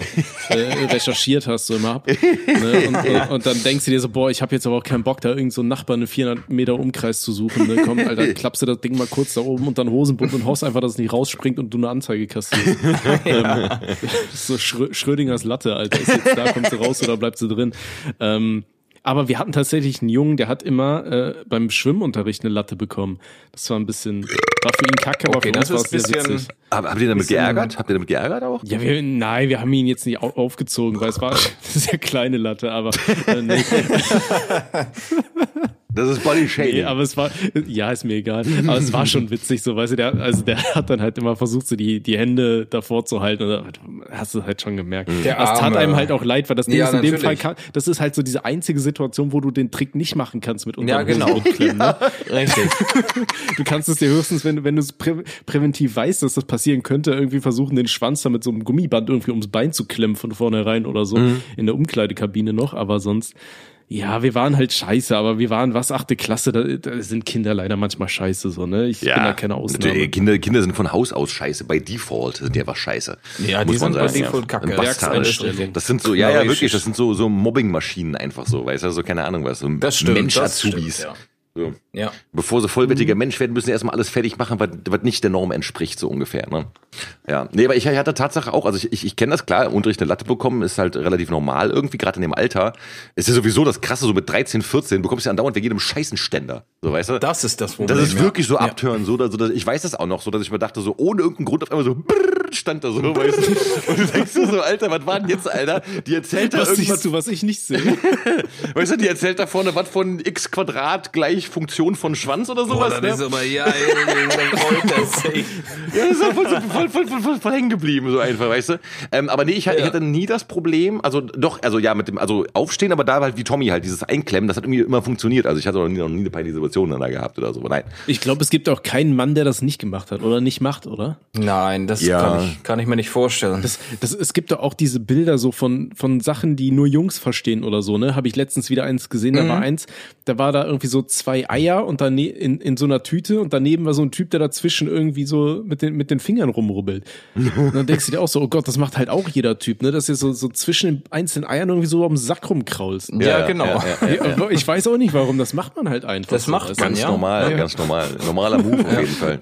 äh, recherchiert hast, so immer. Ne, und, und, und dann denkst du dir so, boah, ich habe jetzt aber auch keinen Bock, da irgend so einen Nachbarn einen 400 Meter Umkreis zu suchen. Ne? Komm, Alter, klappst du das Ding mal kurz da oben unter den Hosenbund und hoffst einfach, dass es nicht rausspringt und du eine Anzeige kassierst. ähm, das ist so Schrö Schrödingers Latte, Alter. Ist jetzt da, kommt sie raus oder bleibt sie drin? Ähm, aber wir hatten tatsächlich einen Jungen, der hat immer äh, beim Schwimmunterricht eine Latte bekommen. Das war ein bisschen, war für ihn kacke, aber Okay, für uns das war ist es sehr bisschen- witzig. Hab, habt ihr damit Bisschen- geärgert? Habt ihr damit geärgert auch? Ja, wir, nein, wir haben ihn jetzt nicht au aufgezogen, weil es war eine sehr kleine Latte, aber äh, nee, Das ist Body Shaming. nee, aber es war, ja, ist mir egal, aber es war schon witzig, so, weißt du, der, also der hat dann halt immer versucht, so die, die Hände davor zu halten, und hast du halt schon gemerkt. Der das tat einem halt auch leid, weil das Ding Ja, ist in dem natürlich. Fall, kann, das ist halt so diese einzige Situation, wo du den Trick nicht machen kannst mit Ja, genau. Hosenbundklemmen, ne? richtig. Du kannst es dir höchstens, wenn, wenn du es prä präventiv weißt, dass das passieren könnte, irgendwie versuchen, den Schwanz da mit so einem Gummiband irgendwie ums Bein zu klemmen von vornherein oder so. Mhm. In der Umkleidekabine noch, aber sonst. Ja, wir waren halt scheiße, aber wir waren was, achte Klasse, da, da sind Kinder leider manchmal scheiße, so, ne? Ich bin da keine Ausnahme. Kinder, Kinder sind von Haus aus scheiße. Bei Default sind die einfach scheiße. Ja, die man sind bei sagen. Default kacke. Werkseinstellung. Das sind so, ja, ja, wirklich, das sind so, so Mobbing-Maschinen einfach so, weißt du, so keine Ahnung was, so Das stimmt, das Mensch-Azubis. stimmt, So. Ja. Bevor sie vollwertiger Mensch werden, müssen sie erstmal alles fertig machen, was, was nicht der Norm entspricht, so ungefähr. Ne? Ja, nee, aber ich hatte Tatsache auch, also ich, ich, ich kenne das klar, Unterricht eine Latte bekommen ist halt relativ normal irgendwie, gerade in dem Alter. Ist ja sowieso das Krasse, so mit 13, 14, bekommst du ja andauernd wegen jedem Scheißenständer. So, weißt du? Das ist das Problem. Das ist ja. wirklich so Ja. abtören, so, dass, so dass ich weiß das auch noch, so dass ich mir dachte, so ohne irgendeinen Grund auf einmal so brrr, stand da so, weißt du? Und du denkst dir so, Alter, was war denn jetzt, Alter? Die erzählt da was irgendwas, siehst du, was ich nicht sehe? weißt du, die erzählt da vorne was von x Quadrat gleich Funktion von Schwanz oder Boah, sowas, das ne? ist aber, ja, dann er sich. Ja, das ist halt voll, voll, voll, voll, voll, voll hängen geblieben, so einfach, weißt du? Ähm, aber nee, ich, ich Ja. hatte nie das Problem, also doch, also ja, mit dem, also aufstehen, aber da halt wie Tommy halt, dieses Einklemmen, das hat irgendwie immer funktioniert. Also ich hatte noch nie, noch nie eine peinliche Situation dann da gehabt oder so, aber nein. Ich glaube, es gibt auch keinen Mann, der das nicht gemacht hat oder nicht macht, oder? Nein, das Ja. kann, ich, kann ich mir nicht vorstellen. Das, das, es gibt doch auch diese Bilder so von, von Sachen, die nur Jungs verstehen oder so, ne? Habe ich letztens wieder eins gesehen, da war eins, da war da irgendwie so zwei Eier und dann in, in so einer Tüte und daneben war so ein Typ, der dazwischen irgendwie so mit den, mit den Fingern rumrubbelt. Und dann denkst du dir auch so, oh Gott, das macht halt auch jeder Typ, ne? Dass du so, so zwischen den einzelnen Eiern irgendwie so am Sack rumkraulst. ja, ja, genau. ja, ja. Ja, Ich weiß auch nicht warum, das macht man halt einfach. Das so, macht man, Ganz ja. normal, Ja. ganz normal. Normaler Move auf jeden Fall.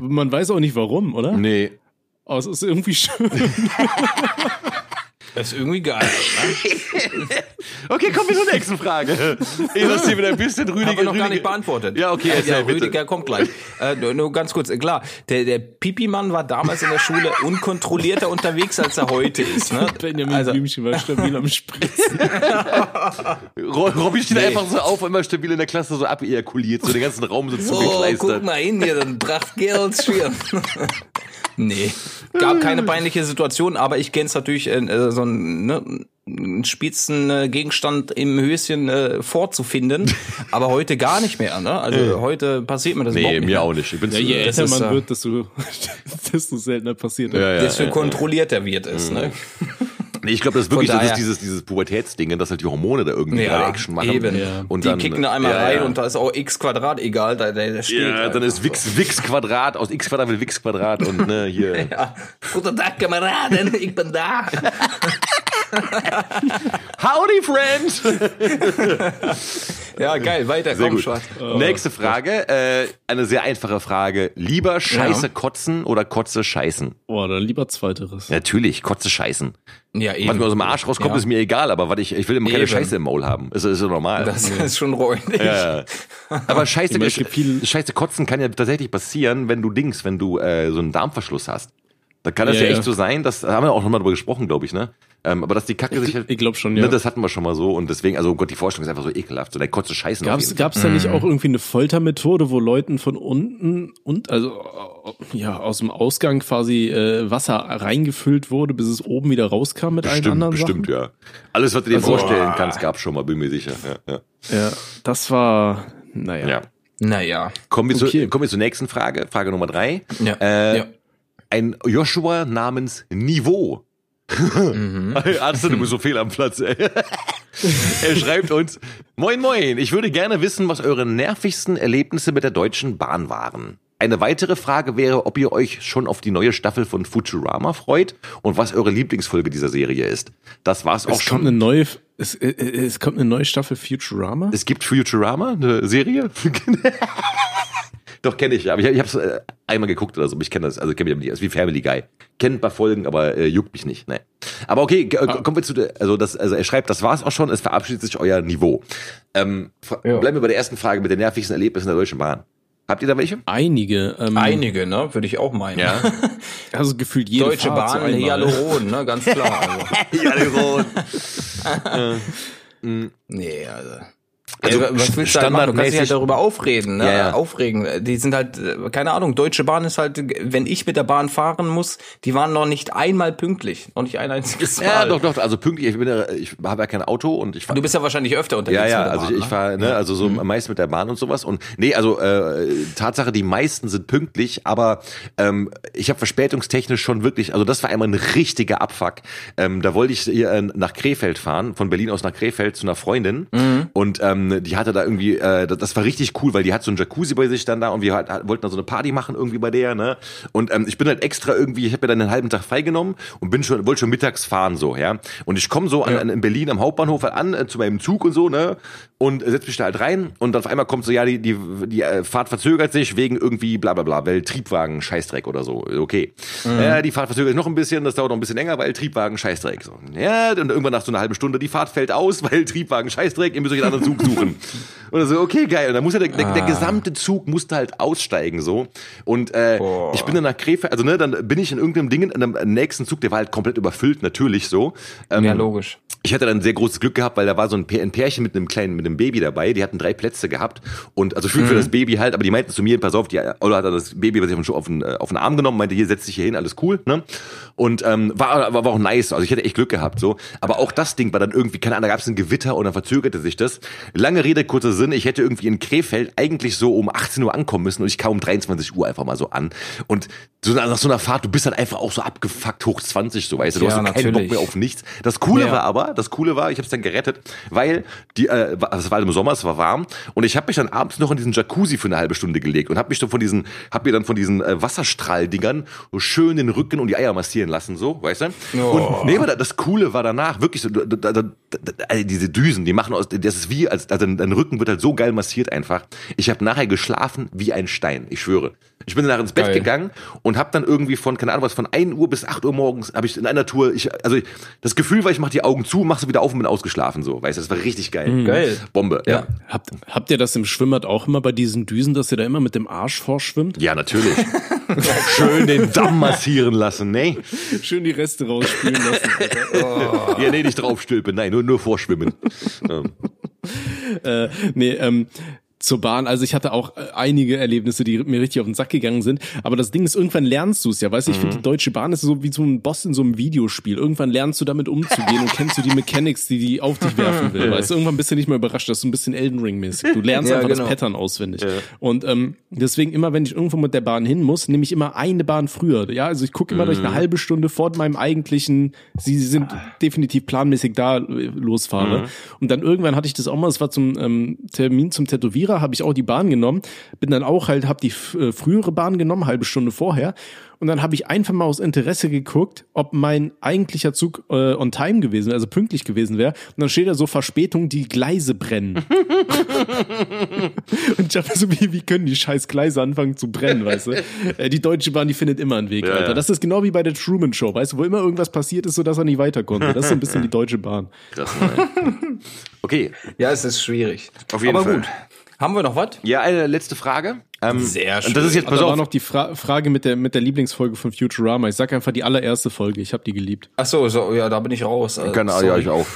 Man weiß auch nicht warum, oder? Nee. Es ist irgendwie schön. Das ist irgendwie geil. Ne? Okay, kommen wir zur nächsten Frage. Ich lasse dir wieder ein bisschen Rüdiger. Haben wir noch gar Rüdiger- nicht beantwortet. Ja, okay, Äh, erzähl ja, bitte. Rüdiger kommt gleich. Äh, nur, nur ganz kurz, klar, der, der Pipi-Mann war damals in der Schule unkontrollierter unterwegs, als er heute ist. Ne? Benjamin Also, Blümchen war stabil am Spritzen. Ro- Robby steht Nee. einfach so auf, immer stabil in der Klasse so abejakuliert, so den ganzen Raum so oh, guck zugekleistert. mal hin hier, dann bracht Gerolds Schirm. nee, gab keine peinliche Situation, aber ich kenn's natürlich, äh, so ein, ne, einen spitzen äh, Gegenstand im Höschen äh, vorzufinden, aber heute gar nicht mehr. Ne? Also heute passiert mir das Nee, überhaupt nicht mir mehr. auch nicht. Ich bin Ja, zu, je älter man äh, wird, desto, desto seltener passiert. ja, ja, desto ja. kontrollierter wird es. Ne? Nee, ich glaube, das ist wirklich Von das ist daher- dieses, dieses Pubertätsding, dass halt die Hormone da irgendwie Ja, gerade Action machen. eben. Ja. Und Die dann, kicken da einmal ja, rein und da ist auch x Quadrat egal, da, da, da steht. ja, dann einfach ist Wix, Wix Quadrat, aus X Quadrat wird Wix Quadrat und ne, hier. Ja. Guten Tag, Kameraden, ich bin da. Howdy, friends! Ja, geil, weiter, Sehr komm, gut. Schwarz. Nächste Frage, äh, eine sehr einfache Frage. Lieber Scheiße kotzen oder Kotze scheißen? Boah, dann lieber zweiteres. Natürlich, Kotze scheißen. Ja, eben. Was mir aus dem Arsch rauskommt, Ja. ist mir egal, aber was ich, ich will immer keine Eben. Scheiße im Maul haben. Das ist so normal. Das ist schon räumlich. Ja. Aber Scheiße, Scheiße kotzen kann ja tatsächlich passieren, wenn du Dings, wenn du äh, so einen Darmverschluss hast. Da kann das Ja, ja, ja. echt so sein, das haben wir auch nochmal drüber gesprochen, glaube ich, ne? Ähm, aber dass die Kacke sich halt, ich glaub schon, ne, ja. das hatten wir schon mal so und deswegen, also oh Gott, die Vorstellung ist einfach so ekelhaft. So der kotze Scheißen Gab's, jeden Fall. gab's da nicht auch irgendwie eine Foltermethode, wo Leuten von unten und also ja aus dem Ausgang quasi äh, Wasser reingefüllt wurde, bis es oben wieder rauskam mit allen Bestimmt, anderen bestimmt, Sachen? ja. Alles, was du dir Also- vorstellen kannst, gab's schon mal, bin mir sicher. Ja, ja. Ja, das war naja. ja. Naja. Kommen, wir Okay. zu, kommen wir zur nächsten Frage, Frage Nummer drei. Ja. Äh, ja. Ein Joshua namens Niveau. Mhm. Arzt, du bist so fehl am Platz. Ey. er schreibt uns, Moin Moin, ich würde gerne wissen, was eure nervigsten Erlebnisse mit der Deutschen Bahn waren. Eine weitere Frage wäre, ob ihr euch schon auf die neue Staffel von Futurama freut und was eure Lieblingsfolge dieser Serie ist. Das war's auch Es kommt eine schon. neue es, äh, äh, es kommt eine neue Staffel Futurama. Es gibt Futurama, eine Serie? Doch, kenne ich, aber ich, ich habe es äh, einmal geguckt oder so, ich kenne das, also kenne mich damit nicht, ist wie Family Guy. Kennt ein paar Folgen, aber äh, juckt mich nicht, ne. Aber okay, äh, kommen wir zu der, also das, also er schreibt, das war's auch schon, es verabschiedet sich euer Niveau. Ähm, Ja. Bleiben wir bei der ersten Frage mit den nervigsten Erlebnissen der Deutschen Bahn. Habt ihr da welche? Einige. Ähm, Einige, ne? Würde ich auch meinen. Also gefühlt jede Deutsche Fahrt Bahn. Hyaluron, ne? Ganz klar. Also. Ja, so. Nee, also. Also, Also, was willst du halt machen? Du kannst dich halt darüber aufreden, ne? Ja, ja. aufregen. Die sind halt, keine Ahnung, Deutsche Bahn ist halt, wenn ich mit der Bahn fahren muss, die waren noch nicht einmal pünktlich. Noch nicht ein einziges Mal. Ja, doch, doch, also pünktlich, ich bin ja, ich habe ja kein Auto und ich fahr, Du bist ja wahrscheinlich öfter unterwegs Ja, ja, also Bahn, ich, ich ne? fahre, ne, also so meist mit der Bahn und sowas. Und nee, also äh, Tatsache, die meisten sind pünktlich, aber ähm, ich habe verspätungstechnisch schon wirklich, also das war einmal ein richtiger Abfuck. Ähm, da wollte ich hier äh, nach Krefeld fahren, von Berlin aus nach Krefeld zu einer Freundin und ähm, die hatte da irgendwie, äh, das, das war richtig cool, weil die hat so ein Jacuzzi bei sich dann da und wir halt, halt, wollten da so eine Party machen irgendwie bei der, ne? Und ähm, ich bin halt extra irgendwie, ich habe mir dann einen halben Tag freigenommen und bin schon, wollte schon mittags fahren so, ja. Und ich komme so an, an, in Berlin am Hauptbahnhof halt an äh, zu meinem Zug und so, ne? Und setz mich da halt rein und auf einmal kommt so, ja, die, die, die äh, Fahrt verzögert sich wegen irgendwie bla bla bla, weil Triebwagen Scheißdreck oder so. Okay. Ja, die Fahrt verzögert sich noch ein bisschen, das dauert noch ein bisschen länger, weil Triebwagen Scheißdreck. So. Ja, und irgendwann nach so einer halben Stunde, die Fahrt fällt aus, weil Triebwagen Scheißdreck, ihr müsst euch einen anderen Zug suchen. Oder so, okay, geil. Und dann muss ja der, der, der gesamte Zug musste halt aussteigen so. Und äh, ich bin dann nach Krefeld, also ne, dann bin ich in irgendeinem Ding, in einem nächsten Zug, der war halt komplett überfüllt, natürlich so. Ähm, Ja, logisch. Ich hatte dann sehr großes Glück gehabt, weil da war so ein, Pär- ein Pärchen mit einem kleinen, mit einem Baby dabei, die hatten drei Plätze gehabt und also für, für das Baby halt, aber die meinten zu mir, pass auf, die Ola hat dann das Baby sich auf den, auf den, äh, auf den Arm genommen, meinte, hier setz dich hier hin, alles cool, ne? Und ähm, war, war, war auch nice, also ich hätte echt Glück gehabt, so. Aber auch das Ding war dann irgendwie, keine Ahnung, da gab es ein Gewitter und dann verzögerte sich das. Lange Rede, kurzer Sinn, ich hätte irgendwie in Krefeld eigentlich so um 18 Uhr ankommen müssen und ich kam um 23 Uhr einfach mal so an. Und so nach so einer Fahrt, du bist dann einfach auch so abgefuckt hoch 20, so weißt du, du Ja, hast so keinen Bock mehr auf nichts. Das Coole Ja. war aber, das Coole war, ich habe es dann gerettet, weil die, äh, es war halt im Sommer, es war warm und ich habe mich dann abends noch in diesen Jacuzzi für eine halbe Stunde gelegt und habe mich dann von diesen, habe mir dann von diesen äh, Wasserstrahldingern so schön den Rücken und die Eier massieren lassen, so, weißt du? Und nee, aber da- das Coole war danach wirklich so, da, da, da, da, also diese Düsen, die machen aus, das ist wie, als also dein Rücken wird halt so geil massiert einfach. Ich habe nachher geschlafen wie ein Stein, ich schwöre. Ich bin danach ins Bett Geil. gegangen und habe dann irgendwie von, keine Ahnung was, von 1 Uhr bis 8 Uhr morgens habe ich in einer Tour, ich, also ich, das Gefühl war, ich mache die Augen zu, mach sie wieder auf und bin ausgeschlafen so, weißt du, das war richtig geil. Geil. Bombe, ja. Ja. Habt, habt ihr das im Schwimmbad auch immer bei diesen Düsen, dass ihr da immer mit dem Arsch vorschwimmt? Ja, natürlich. Schön den Damm massieren lassen, ne? Schön die Reste rausspülen lassen. Ja, nee, nicht draufstülpen, nein, nur, nur vorschwimmen. Ähm, äh, nee, ähm, zur Bahn. Also ich hatte auch äh, einige Erlebnisse, die mir richtig auf den Sack gegangen sind. Aber das Ding ist, irgendwann lernst du es ja. Weißt du, ich finde, die Deutsche Bahn ist so wie so ein Boss in so einem Videospiel. Irgendwann lernst du damit umzugehen und kennst du die Mechanics, die die auf dich werfen will. Weißt du, irgendwann bist du nicht mehr überrascht. Das ist so ein bisschen Elden Ring mäßig. Du lernst Ja, einfach genau. das Pattern auswendig. Und ähm, deswegen immer, wenn ich irgendwo mit der Bahn hin muss, nehme ich immer eine Bahn früher. Ja, also ich gucke immer, dass ich eine halbe Stunde vor meinem eigentlichen, sie sind definitiv planmäßig da, äh, losfahre. Und dann irgendwann hatte ich das auch mal, es war zum ähm, Termin zum Tätowierer Gera habe ich auch die Bahn genommen, bin dann auch halt, habe die äh, frühere Bahn genommen, halbe Stunde vorher. Und dann habe ich einfach mal aus Interesse geguckt, ob mein eigentlicher Zug äh, on time gewesen also pünktlich gewesen wäre. Und dann steht da so Verspätung, die Gleise brennen. und ich habe so, wie, wie können die scheiß Gleise anfangen zu brennen, weißt du? Äh, die Deutsche Bahn, die findet immer einen Weg, Ja, Alter. ja. Das ist genau wie bei der Truman Show, weißt du, wo immer irgendwas passiert ist, sodass er nicht weiter konnte. Das ist so ein bisschen die Deutsche Bahn. Krass, nein. Okay, Ja, es ist schwierig. Auf jeden Aber Fall. gut. Haben wir noch was? ja, eine letzte Frage. Ähm, Sehr Und das ist jetzt, pass da war auf, noch die Fra Frage mit der, mit der Lieblingsfolge von Futurama. Ich sag einfach die allererste Folge. Ich habe die geliebt. Ach so, so, ja, da bin ich raus. Also, Keine Ahnung, ja, ich auch.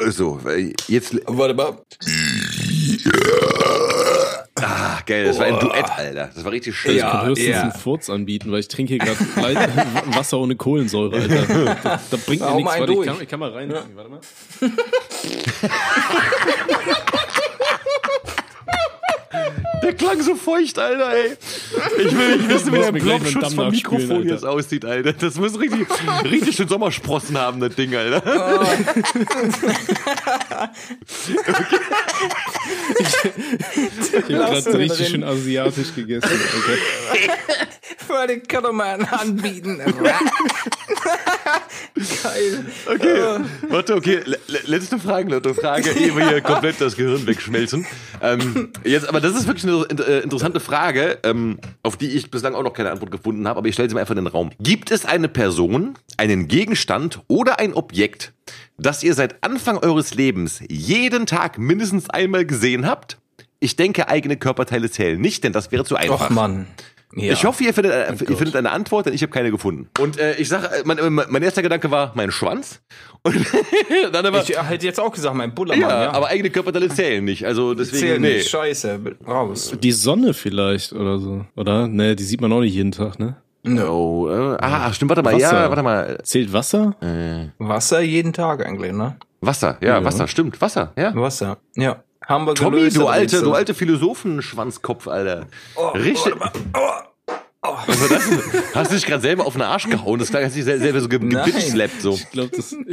so, äh, jetzt, Warte mal. Ah, geil, das war ein Duett, Alter. Das war richtig schön. Ja. kann höchstens ja. einen Furz anbieten, weil ich trinke hier gerade Wasser ohne Kohlensäure, Alter. Da, da bringt mir nichts. Warte, ich kann, ich kann mal rein. Warte mal. Der klang so feucht, Alter, ey. Ich will nicht wissen, wie der Damm vom Mikrofon jetzt aussieht, Alter. Das muss richtig, richtig schön Sommersprossen haben, das Ding, Alter. Ich habe Lass gerade so ihn richtig drin. schön asiatisch gegessen. Alter. Warte, kann doch mal einen anbieten. Geil. Okay, warte, okay, le- le- letzte Frage, letzte Frage, ehe wir hier komplett das Gehirn wegschmelzen. Ähm, jetzt, aber das ist wirklich eine in- äh, interessante Frage, ähm, auf die ich bislang auch noch keine Antwort gefunden habe, aber ich stelle sie mal einfach in den Raum. Gibt es eine Person, einen Gegenstand oder ein Objekt, das ihr seit Anfang eures Lebens jeden Tag mindestens einmal gesehen habt? Ich denke, eigene Körperteile zählen nicht, denn das wäre zu einfach. Och, Mann. Ja. Ich hoffe, ihr findet, äh, ihr findet eine Antwort, denn ich habe keine gefunden. Und äh, ich sage, mein, mein mein erster Gedanke war mein Schwanz. Und dann aber, Ich hätte jetzt auch gesagt, mein Bullermann, ja, ja. aber eigene Körperteile zählen nicht. Also deswegen, Zähl nee. nicht, scheiße, raus. Die Sonne vielleicht oder so. Oder? Ne, die sieht man auch nicht jeden Tag, ne? Oh, äh, ah, stimmt, warte mal, Wasser. ja, warte mal. Zählt Wasser? Wasser jeden Tag eigentlich, ne? Wasser, ja, Wasser, stimmt, Wasser, ja. Wasser, ja. Haben wir Tommy, gelöst, du alte, du alte Philosophenschwanzkopf, Alter. Oh, Richtig. Was war das? Hast du dich gerade selber auf den Arsch gehauen? Das klang, als ich sel- selber so ge gebitchslappt, so. Ich glaube,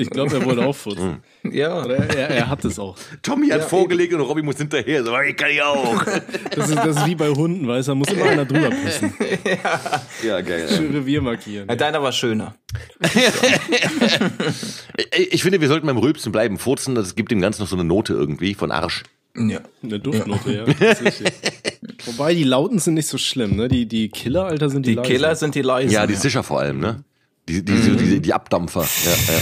glaub, er wollte auffurzen. Ja. Oder er, er hat es auch. Tommy hat Ja, vorgelegt und Robby muss hinterher. So, ich kann ich auch. Das ist, das ist wie bei Hunden, weißt du, da muss immer einer drüber pissen. Ja, geil. Schön Revier markieren. Ja, Deiner war schöner. Ich, ich finde, wir sollten beim Rülpsen bleiben. Furzen, das gibt dem Ganzen noch so eine Note irgendwie von Arsch. Ja. Eine Duftnote, ja. tatsächlich. Wobei die Lauten sind nicht so schlimm, ne? Die, die Killer, Alter, sind die, Die leise. Killer sind die leisen. Ja, die sicher vor allem, ne? Die, die, die, die, die Abdampfer. Ja, ja.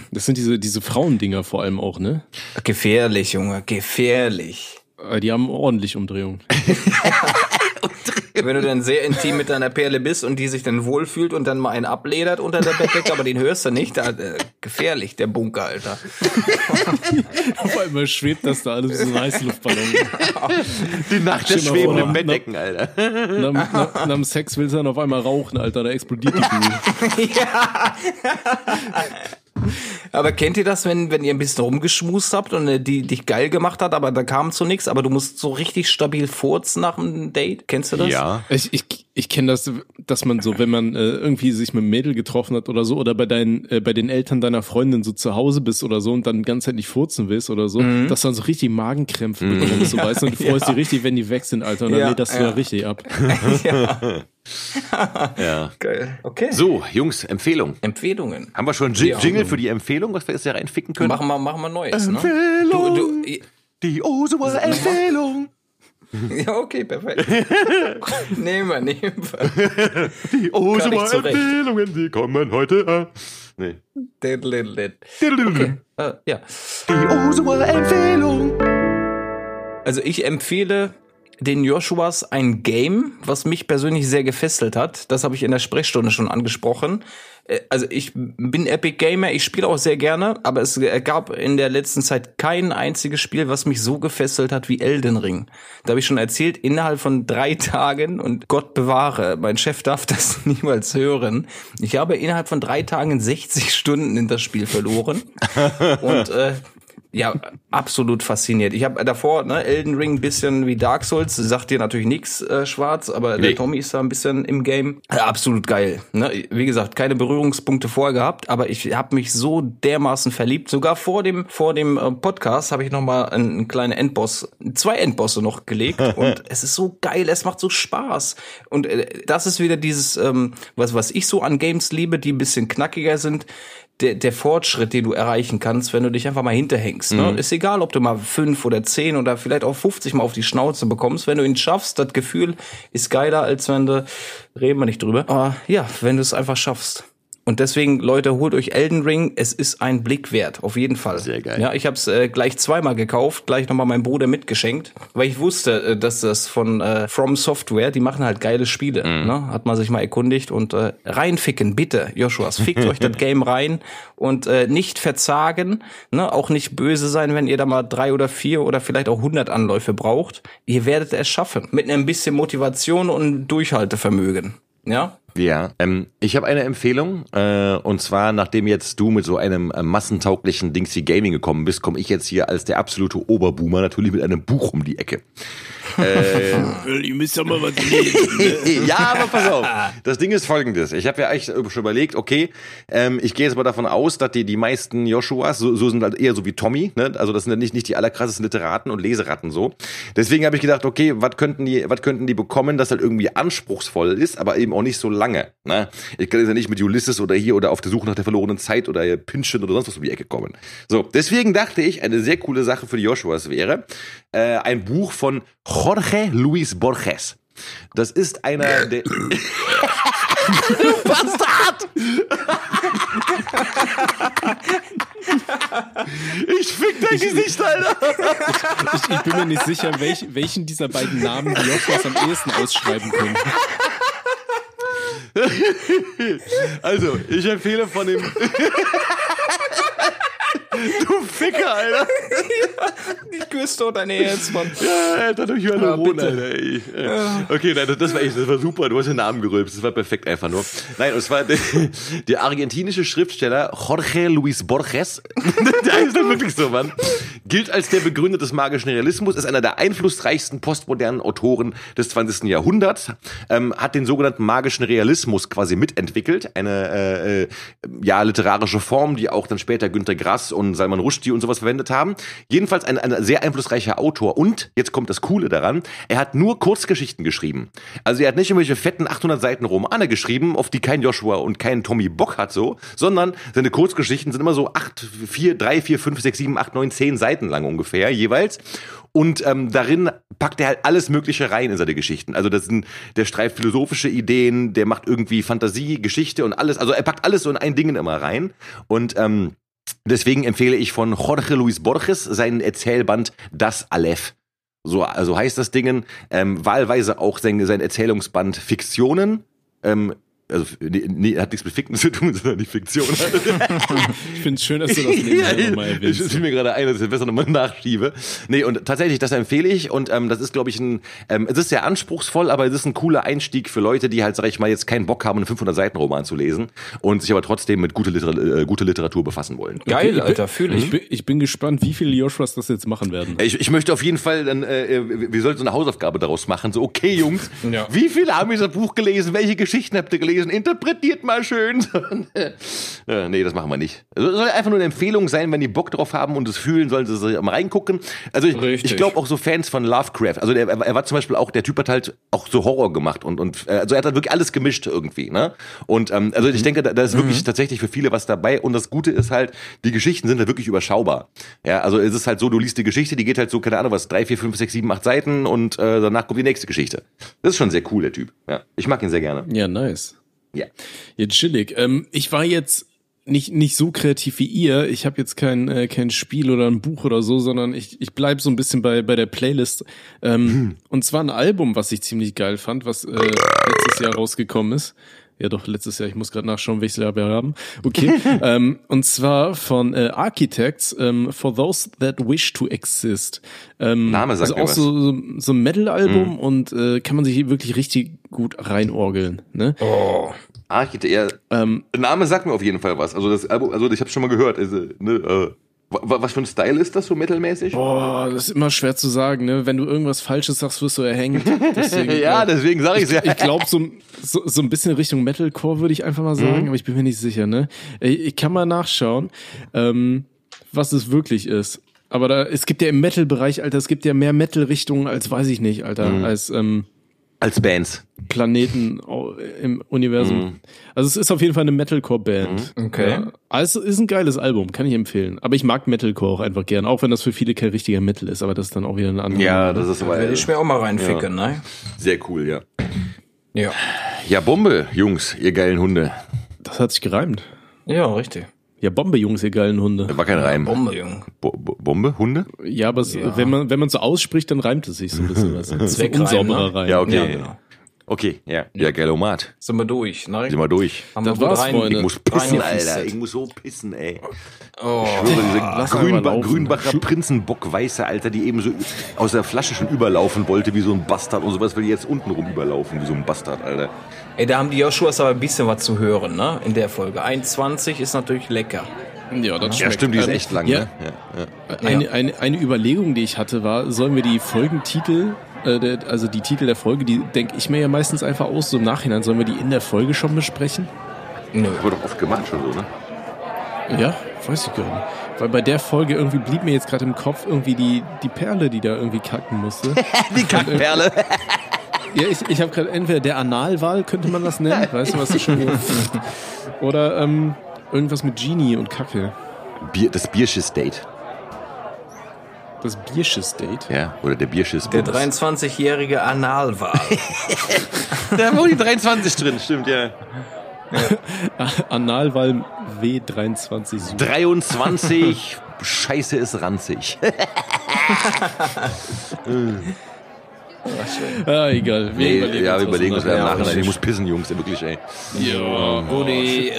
Das sind diese, diese Frauendinger vor allem auch, ne? Gefährlich, Junge, gefährlich. Äh, Die haben ordentlich Umdrehung. Wenn du dann sehr intim mit deiner Perle bist und die sich dann wohlfühlt und dann mal einen abledert unter der Bettdecke, aber den hörst du nicht, da, äh, gefährlich, der Bunker, Alter. Auf einmal schwebt das da alles wie so ein Heißluftballon. Die Nacht der schwebenden Bettdecken, Alter. Nach, nach, nach dem Sex willst du dann auf einmal rauchen, Alter, da explodiert die Kugel. Aber kennt ihr das, wenn, wenn ihr ein bisschen rumgeschmust habt und äh, die dich geil gemacht hat, aber da kam zu nichts, aber du musst so richtig stabil furzen nach einem Date? Kennst du das? Ja. Ich, ich, ich kenne das, dass man so, wenn man äh, irgendwie sich mit einem Mädel getroffen hat oder so, oder bei deinen, äh, bei den Eltern deiner Freundin so zu Hause bist oder so und dann nicht furzen willst oder so, dass du dann so richtig Magenkrämpfe bekommst, so weißt du, und du freust dich richtig, wenn die weg sind, Alter, und dann Ja, lädt das ja. da richtig ab. ja. Ja. Geil. Okay. So, Jungs, Empfehlung. Empfehlungen. Haben wir schon Jing Ja. Jingle für die Empfehlung, was wir jetzt hier reinficken können? Machen wir, machen wir Neues, ne? Empfehlung. Du, du, Die Osewald Empfehlung. ja, okay, perfekt. nehmen wir, nehmen wir. Die Osewald zurecht. Empfehlungen, die kommen heute an. Nee. Diddle-diddle. Die Äh, ja. Osewald Empfehlung. Also ich empfehle den Joshuas ein Game, was mich persönlich sehr gefesselt hat. Das habe ich in der Sprechstunde schon angesprochen. Äh, Also ich bin Epic Gamer, ich spiele auch sehr gerne, aber es gab in der letzten Zeit kein einziges Spiel, was mich so gefesselt hat wie Elden Ring. Da habe ich schon erzählt, innerhalb von drei Tagen und Gott bewahre, mein Chef darf das niemals hören. Ich habe innerhalb von drei Tagen 60 Stunden in das Spiel verloren und äh, Ja, absolut fasziniert. Ich habe davor, ne, Elden Ring ein bisschen wie Dark Souls, sagt dir natürlich nichts, äh, Schwarz, aber Nee. der Tommy ist da ein bisschen im Game. Äh, absolut geil. Ne? Wie gesagt, keine Berührungspunkte vorher gehabt, aber ich habe mich so dermaßen verliebt. Sogar vor dem vor dem äh, Podcast habe ich noch mal einen, einen kleinen Endboss, zwei Endbosse noch gelegt und es ist so geil, es macht so Spaß. Und äh, das ist wieder dieses, ähm, was was ich so an Games liebe, die ein bisschen knackiger sind der, der Fortschritt, den du erreichen kannst, wenn du dich einfach mal hinterhängst. Ne? Ist egal, ob du mal fünf oder zehn oder vielleicht auch 50 mal auf die Schnauze bekommst. Wenn du ihn schaffst, das Gefühl ist geiler, als wenn du, reden wir nicht drüber, aber ja, wenn du es einfach schaffst. Und deswegen, Leute, holt euch Elden Ring. Es ist ein Blick wert, auf jeden Fall. Sehr geil. Ja, ich habe es äh, gleich zweimal gekauft, gleich nochmal meinem Bruder mitgeschenkt, weil ich wusste, äh, dass das von äh, From Software, die machen halt geile Spiele. Mhm. Ne? Hat man sich mal erkundigt und äh, reinficken, bitte, Joshuas, fickt euch das Game rein und äh, nicht verzagen, ne? auch nicht böse sein, wenn ihr da mal drei oder vier oder vielleicht auch hundert Anläufe braucht. Ihr werdet es schaffen mit ein bisschen Motivation und Durchhaltevermögen. Ja, Ja, ähm, ich habe eine Empfehlung äh, und zwar nachdem jetzt du mit so einem äh, massentauglichen Dingsy Gaming gekommen bist, komme ich jetzt hier als der absolute Oberboomer natürlich mit einem Buch um die Ecke. Ihr müsst ja mal was lesen. ja, aber pass auf. Das Ding ist folgendes. Ich habe ja eigentlich schon überlegt, okay, ähm, ich gehe jetzt mal davon aus, dass die, die meisten Joshuas so, so sind halt eher so wie Tommy, ne? Also das sind ja nicht, nicht die allerkrassesten Literaten und Leseratten so. Deswegen habe ich gedacht, okay, was könnten die, was könnten die bekommen, das halt irgendwie anspruchsvoll ist, aber eben auch nicht so lange. Ne? Ich kann jetzt ja nicht mit Ulysses oder hier oder auf der Suche nach der verlorenen Zeit oder Pinchen oder sonst was um die Ecke kommen. So, deswegen dachte ich, eine sehr coole Sache für die Joshuas wäre äh, ein Buch von Jorge Luis Borges. Das ist einer der. du Bastard! ich fick dein Gesicht, Alter! Ich, ich bin mir nicht sicher, welch, welchen dieser beiden Namen die Joshuas am ehesten ausschreiben können. Also, ich empfehle von dem. du Ficker, Alter! ich küsse doch dein Herz, Mann. Ja, Alter, durch Hyaluron, bitte. Alter. Ey. Okay, nein, das, war echt, das war super. Du hast den Namen gerülpst. Das war perfekt einfach nur. Nein, und zwar der, der argentinische Schriftsteller Jorge Luis Borges, der heißt dann wirklich so, Mann, gilt als der Begründer des magischen Realismus, ist einer der einflussreichsten postmodernen Autoren des 20. Jahrhunderts, ähm, hat den sogenannten magischen Realismus quasi mitentwickelt, eine äh, äh, ja literarische Form, die auch dann später Günter Grass und Salman Rushdie und sowas verwendet haben. Jedenfalls ein, ein sehr einflussreicher Autor und jetzt kommt das Coole daran, er hat nur Kurzgeschichten geschrieben. Also er hat nicht irgendwelche fetten 800 Seiten Romane geschrieben, auf die kein Joshua und kein Tommy Bock hat so, sondern seine Kurzgeschichten sind immer so 8, 4, 3, 4, 5, 6, 7, 8, 9, 10 Seiten lang ungefähr jeweils. Und ähm, darin packt er halt alles Mögliche rein in seine Geschichten. Also das sind, der streift philosophische Ideen, der macht irgendwie Fantasie, Geschichte und alles. Also er packt alles so in ein Ding immer rein. Und ähm, deswegen empfehle ich von Jorge Luis Borges seinen Erzählband Das Aleph. So also heißt das Ding, ähm, wahlweise auch sein, sein Erzählungsband Fiktionen. Ähm, also nee, nee, hat nichts mit Ficken zu tun, sondern die Fiktion. Ich finde es schön, dass du das nebenbei nochmal Ich erwähnst. ist mir gerade ein, dass ich das besser nochmal nachschiebe. Nee, und tatsächlich, das empfehle ich. Und ähm, das ist, glaube ich, ein, ähm, es ist sehr anspruchsvoll, aber es ist ein cooler Einstieg für Leute, die halt, sag ich mal, jetzt keinen Bock haben, einen 500-Seiten-Roman zu lesen und sich aber trotzdem mit gute, Liter äh, gute Literatur befassen wollen. Geil, ich bin- Alter, fühl ich. Ich bin, ich bin gespannt, wie viele Joshuas das jetzt machen werden. Ich, ich möchte auf jeden Fall dann, äh, wir sollten so eine Hausaufgabe daraus machen. So, okay, Jungs, Ja. wie viele haben dieses Buch gelesen? Welche Geschichten habt ihr gelesen? Interpretiert mal schön. äh, nee, das machen wir nicht. Also, Es soll einfach nur eine Empfehlung sein, wenn die Bock drauf haben und es fühlen, sollen sie mal reingucken. Also ich, ich glaube auch so Fans von Lovecraft. Also der, er war zum Beispiel auch, der Typ hat halt auch so Horror gemacht und, und äh, also er hat halt wirklich alles gemischt irgendwie. Ne? Und ähm, also ich denke, da, da ist wirklich tatsächlich für viele was dabei. Und das Gute ist halt, die Geschichten sind halt wirklich überschaubar. Ja, also es ist halt so, du liest die Geschichte, die geht halt so, keine Ahnung was, drei, vier, fünf, sechs, sieben, acht Seiten und äh, danach kommt die nächste Geschichte. Das ist schon sehr cool, der Typ. Ja, ich mag ihn sehr gerne. Ja, nice. Ja. Ja, chillig. Ähm, ich war jetzt nicht, nicht so kreativ wie ihr. Ich habe jetzt kein, äh, kein Spiel oder ein Buch oder so, sondern ich, ich bleib so ein bisschen bei, bei der Playlist. Ähm, Und zwar ein Album, was ich ziemlich geil fand, was äh, letztes Jahr rausgekommen ist. Ja, doch, letztes Jahr. Ich muss gerade nachschauen, welches Jahr wir haben. Okay. ähm, und zwar von äh, Architects, ähm, For Those That Wish to Exist. Ähm, Name sagt also mir auch was. so, so, so ein Metal-Album und äh, kann man sich wirklich richtig gut reinorgeln. Ne? Oh. Architekt, ja, Ähm, Name sagt mir auf jeden Fall was. Also das Album, also ich habe schon mal gehört. Also, ne, äh, Was für ein Style ist das so mittelmäßig? Boah, das ist immer schwer zu sagen, ne? Wenn du irgendwas Falsches sagst, wirst du erhängt. Deswegen, ja, äh, deswegen sage ich ja. ich glaube, so, so, so ein bisschen Richtung Metalcore würde ich einfach mal sagen, aber ich bin mir nicht sicher, ne? Ich, ich kann mal nachschauen, ähm, was es wirklich ist. Aber da, es gibt ja im Metal-Bereich, Alter, es gibt ja mehr Metal-Richtungen als, weiß ich nicht, Alter, als ähm, Als Bands. Planeten au- im Universum. Also es ist auf jeden Fall eine Metalcore-Band. Okay. Ja. Also es ist ein geiles Album, kann ich empfehlen. Aber ich mag Metalcore auch einfach gern, auch wenn das für viele kein richtiger Metal ist, aber das ist dann auch wieder eine andere. Ja, das ist aber Werde ich mir auch mal reinficken, ne? sehr cool, ja. Ja. Ja, Bombe, Jungs, ihr geilen Hunde. Das hat sich gereimt. Ja, richtig. Ja, Bombe, Jungs, ihr geilen Hunde. War kein Reim. Bombe, Junge. Bo Bo Bombe? Hunde? Ja, aber es, wenn man wenn man so ausspricht, dann reimt es sich so ein bisschen. Was. Das Zweckreim, unsauberer ne? Reim. Ja, okay. Ja, genau. Okay, ja. Ja, geilomat. Sind wir durch, ne? Sind wir durch. Haben Das wir war's, rein- Freunde. Ich muss pissen. Alter. Ich muss so pissen, ey. Oh, Ich schwöre, diese Lass Grünba einfach laufen. Grünbacher Prinzenbockweiße, Alter, die eben so aus der Flasche schon überlaufen wollte, wie so ein Bastard und sowas will die jetzt unten rum überlaufen, wie so ein Bastard, Alter. Ey, da haben die Joshuas aber ein bisschen was zu hören, ne? In der Folge. 1,20 ist natürlich lecker. Ja, das Ja, stimmt, die ist Ähm, echt lang, ja, ne? Ja, ja. Eine, eine, eine Überlegung, die ich hatte, war, sollen wir die Folgentitel, äh, der, also die Titel der Folge, die denke ich mir ja meistens einfach aus, so im Nachhinein, sollen wir die in der Folge schon besprechen? Nö. Wurde doch oft gemacht schon so, ne? Ja, weiß ich gar nicht. Weil bei der Folge irgendwie blieb mir jetzt gerade im Kopf irgendwie die, die Perle, die da irgendwie kacken musste. Die Kackperle. Ja, ich, ich habe gerade entweder der Analwahl, könnte man das nennen, weißt du, was das schon Oder ähm, irgendwas mit Genie und Kacke. Bier, das Bierschiss-Date. Das Bierschiss-Date. Ja, oder der Bierschiss. Der 23-jährige Analwahl. Da war die 23 drin, stimmt, ja. Analwahl W23 Super. 23, Scheiße ist ranzig. Ah, egal. Wir Nee, überlegen ja, uns wir überlegen uns im nachher. Nachhinein. Ich muss pissen, Jungs, wirklich, ey. Ja, Gudi,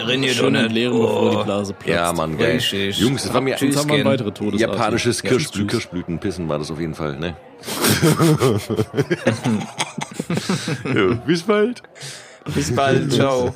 doch nicht. entleeren, bevor die. Blase platzt. Ja, Mann, geil. Richtig. Jungs, das war mir Jetzt haben wir weitere Todesarten. japanisches Ja, Kirschblü. Kirschblütenpissen war das auf jeden Fall, ne? ja, bis bald. Bis bald, ciao.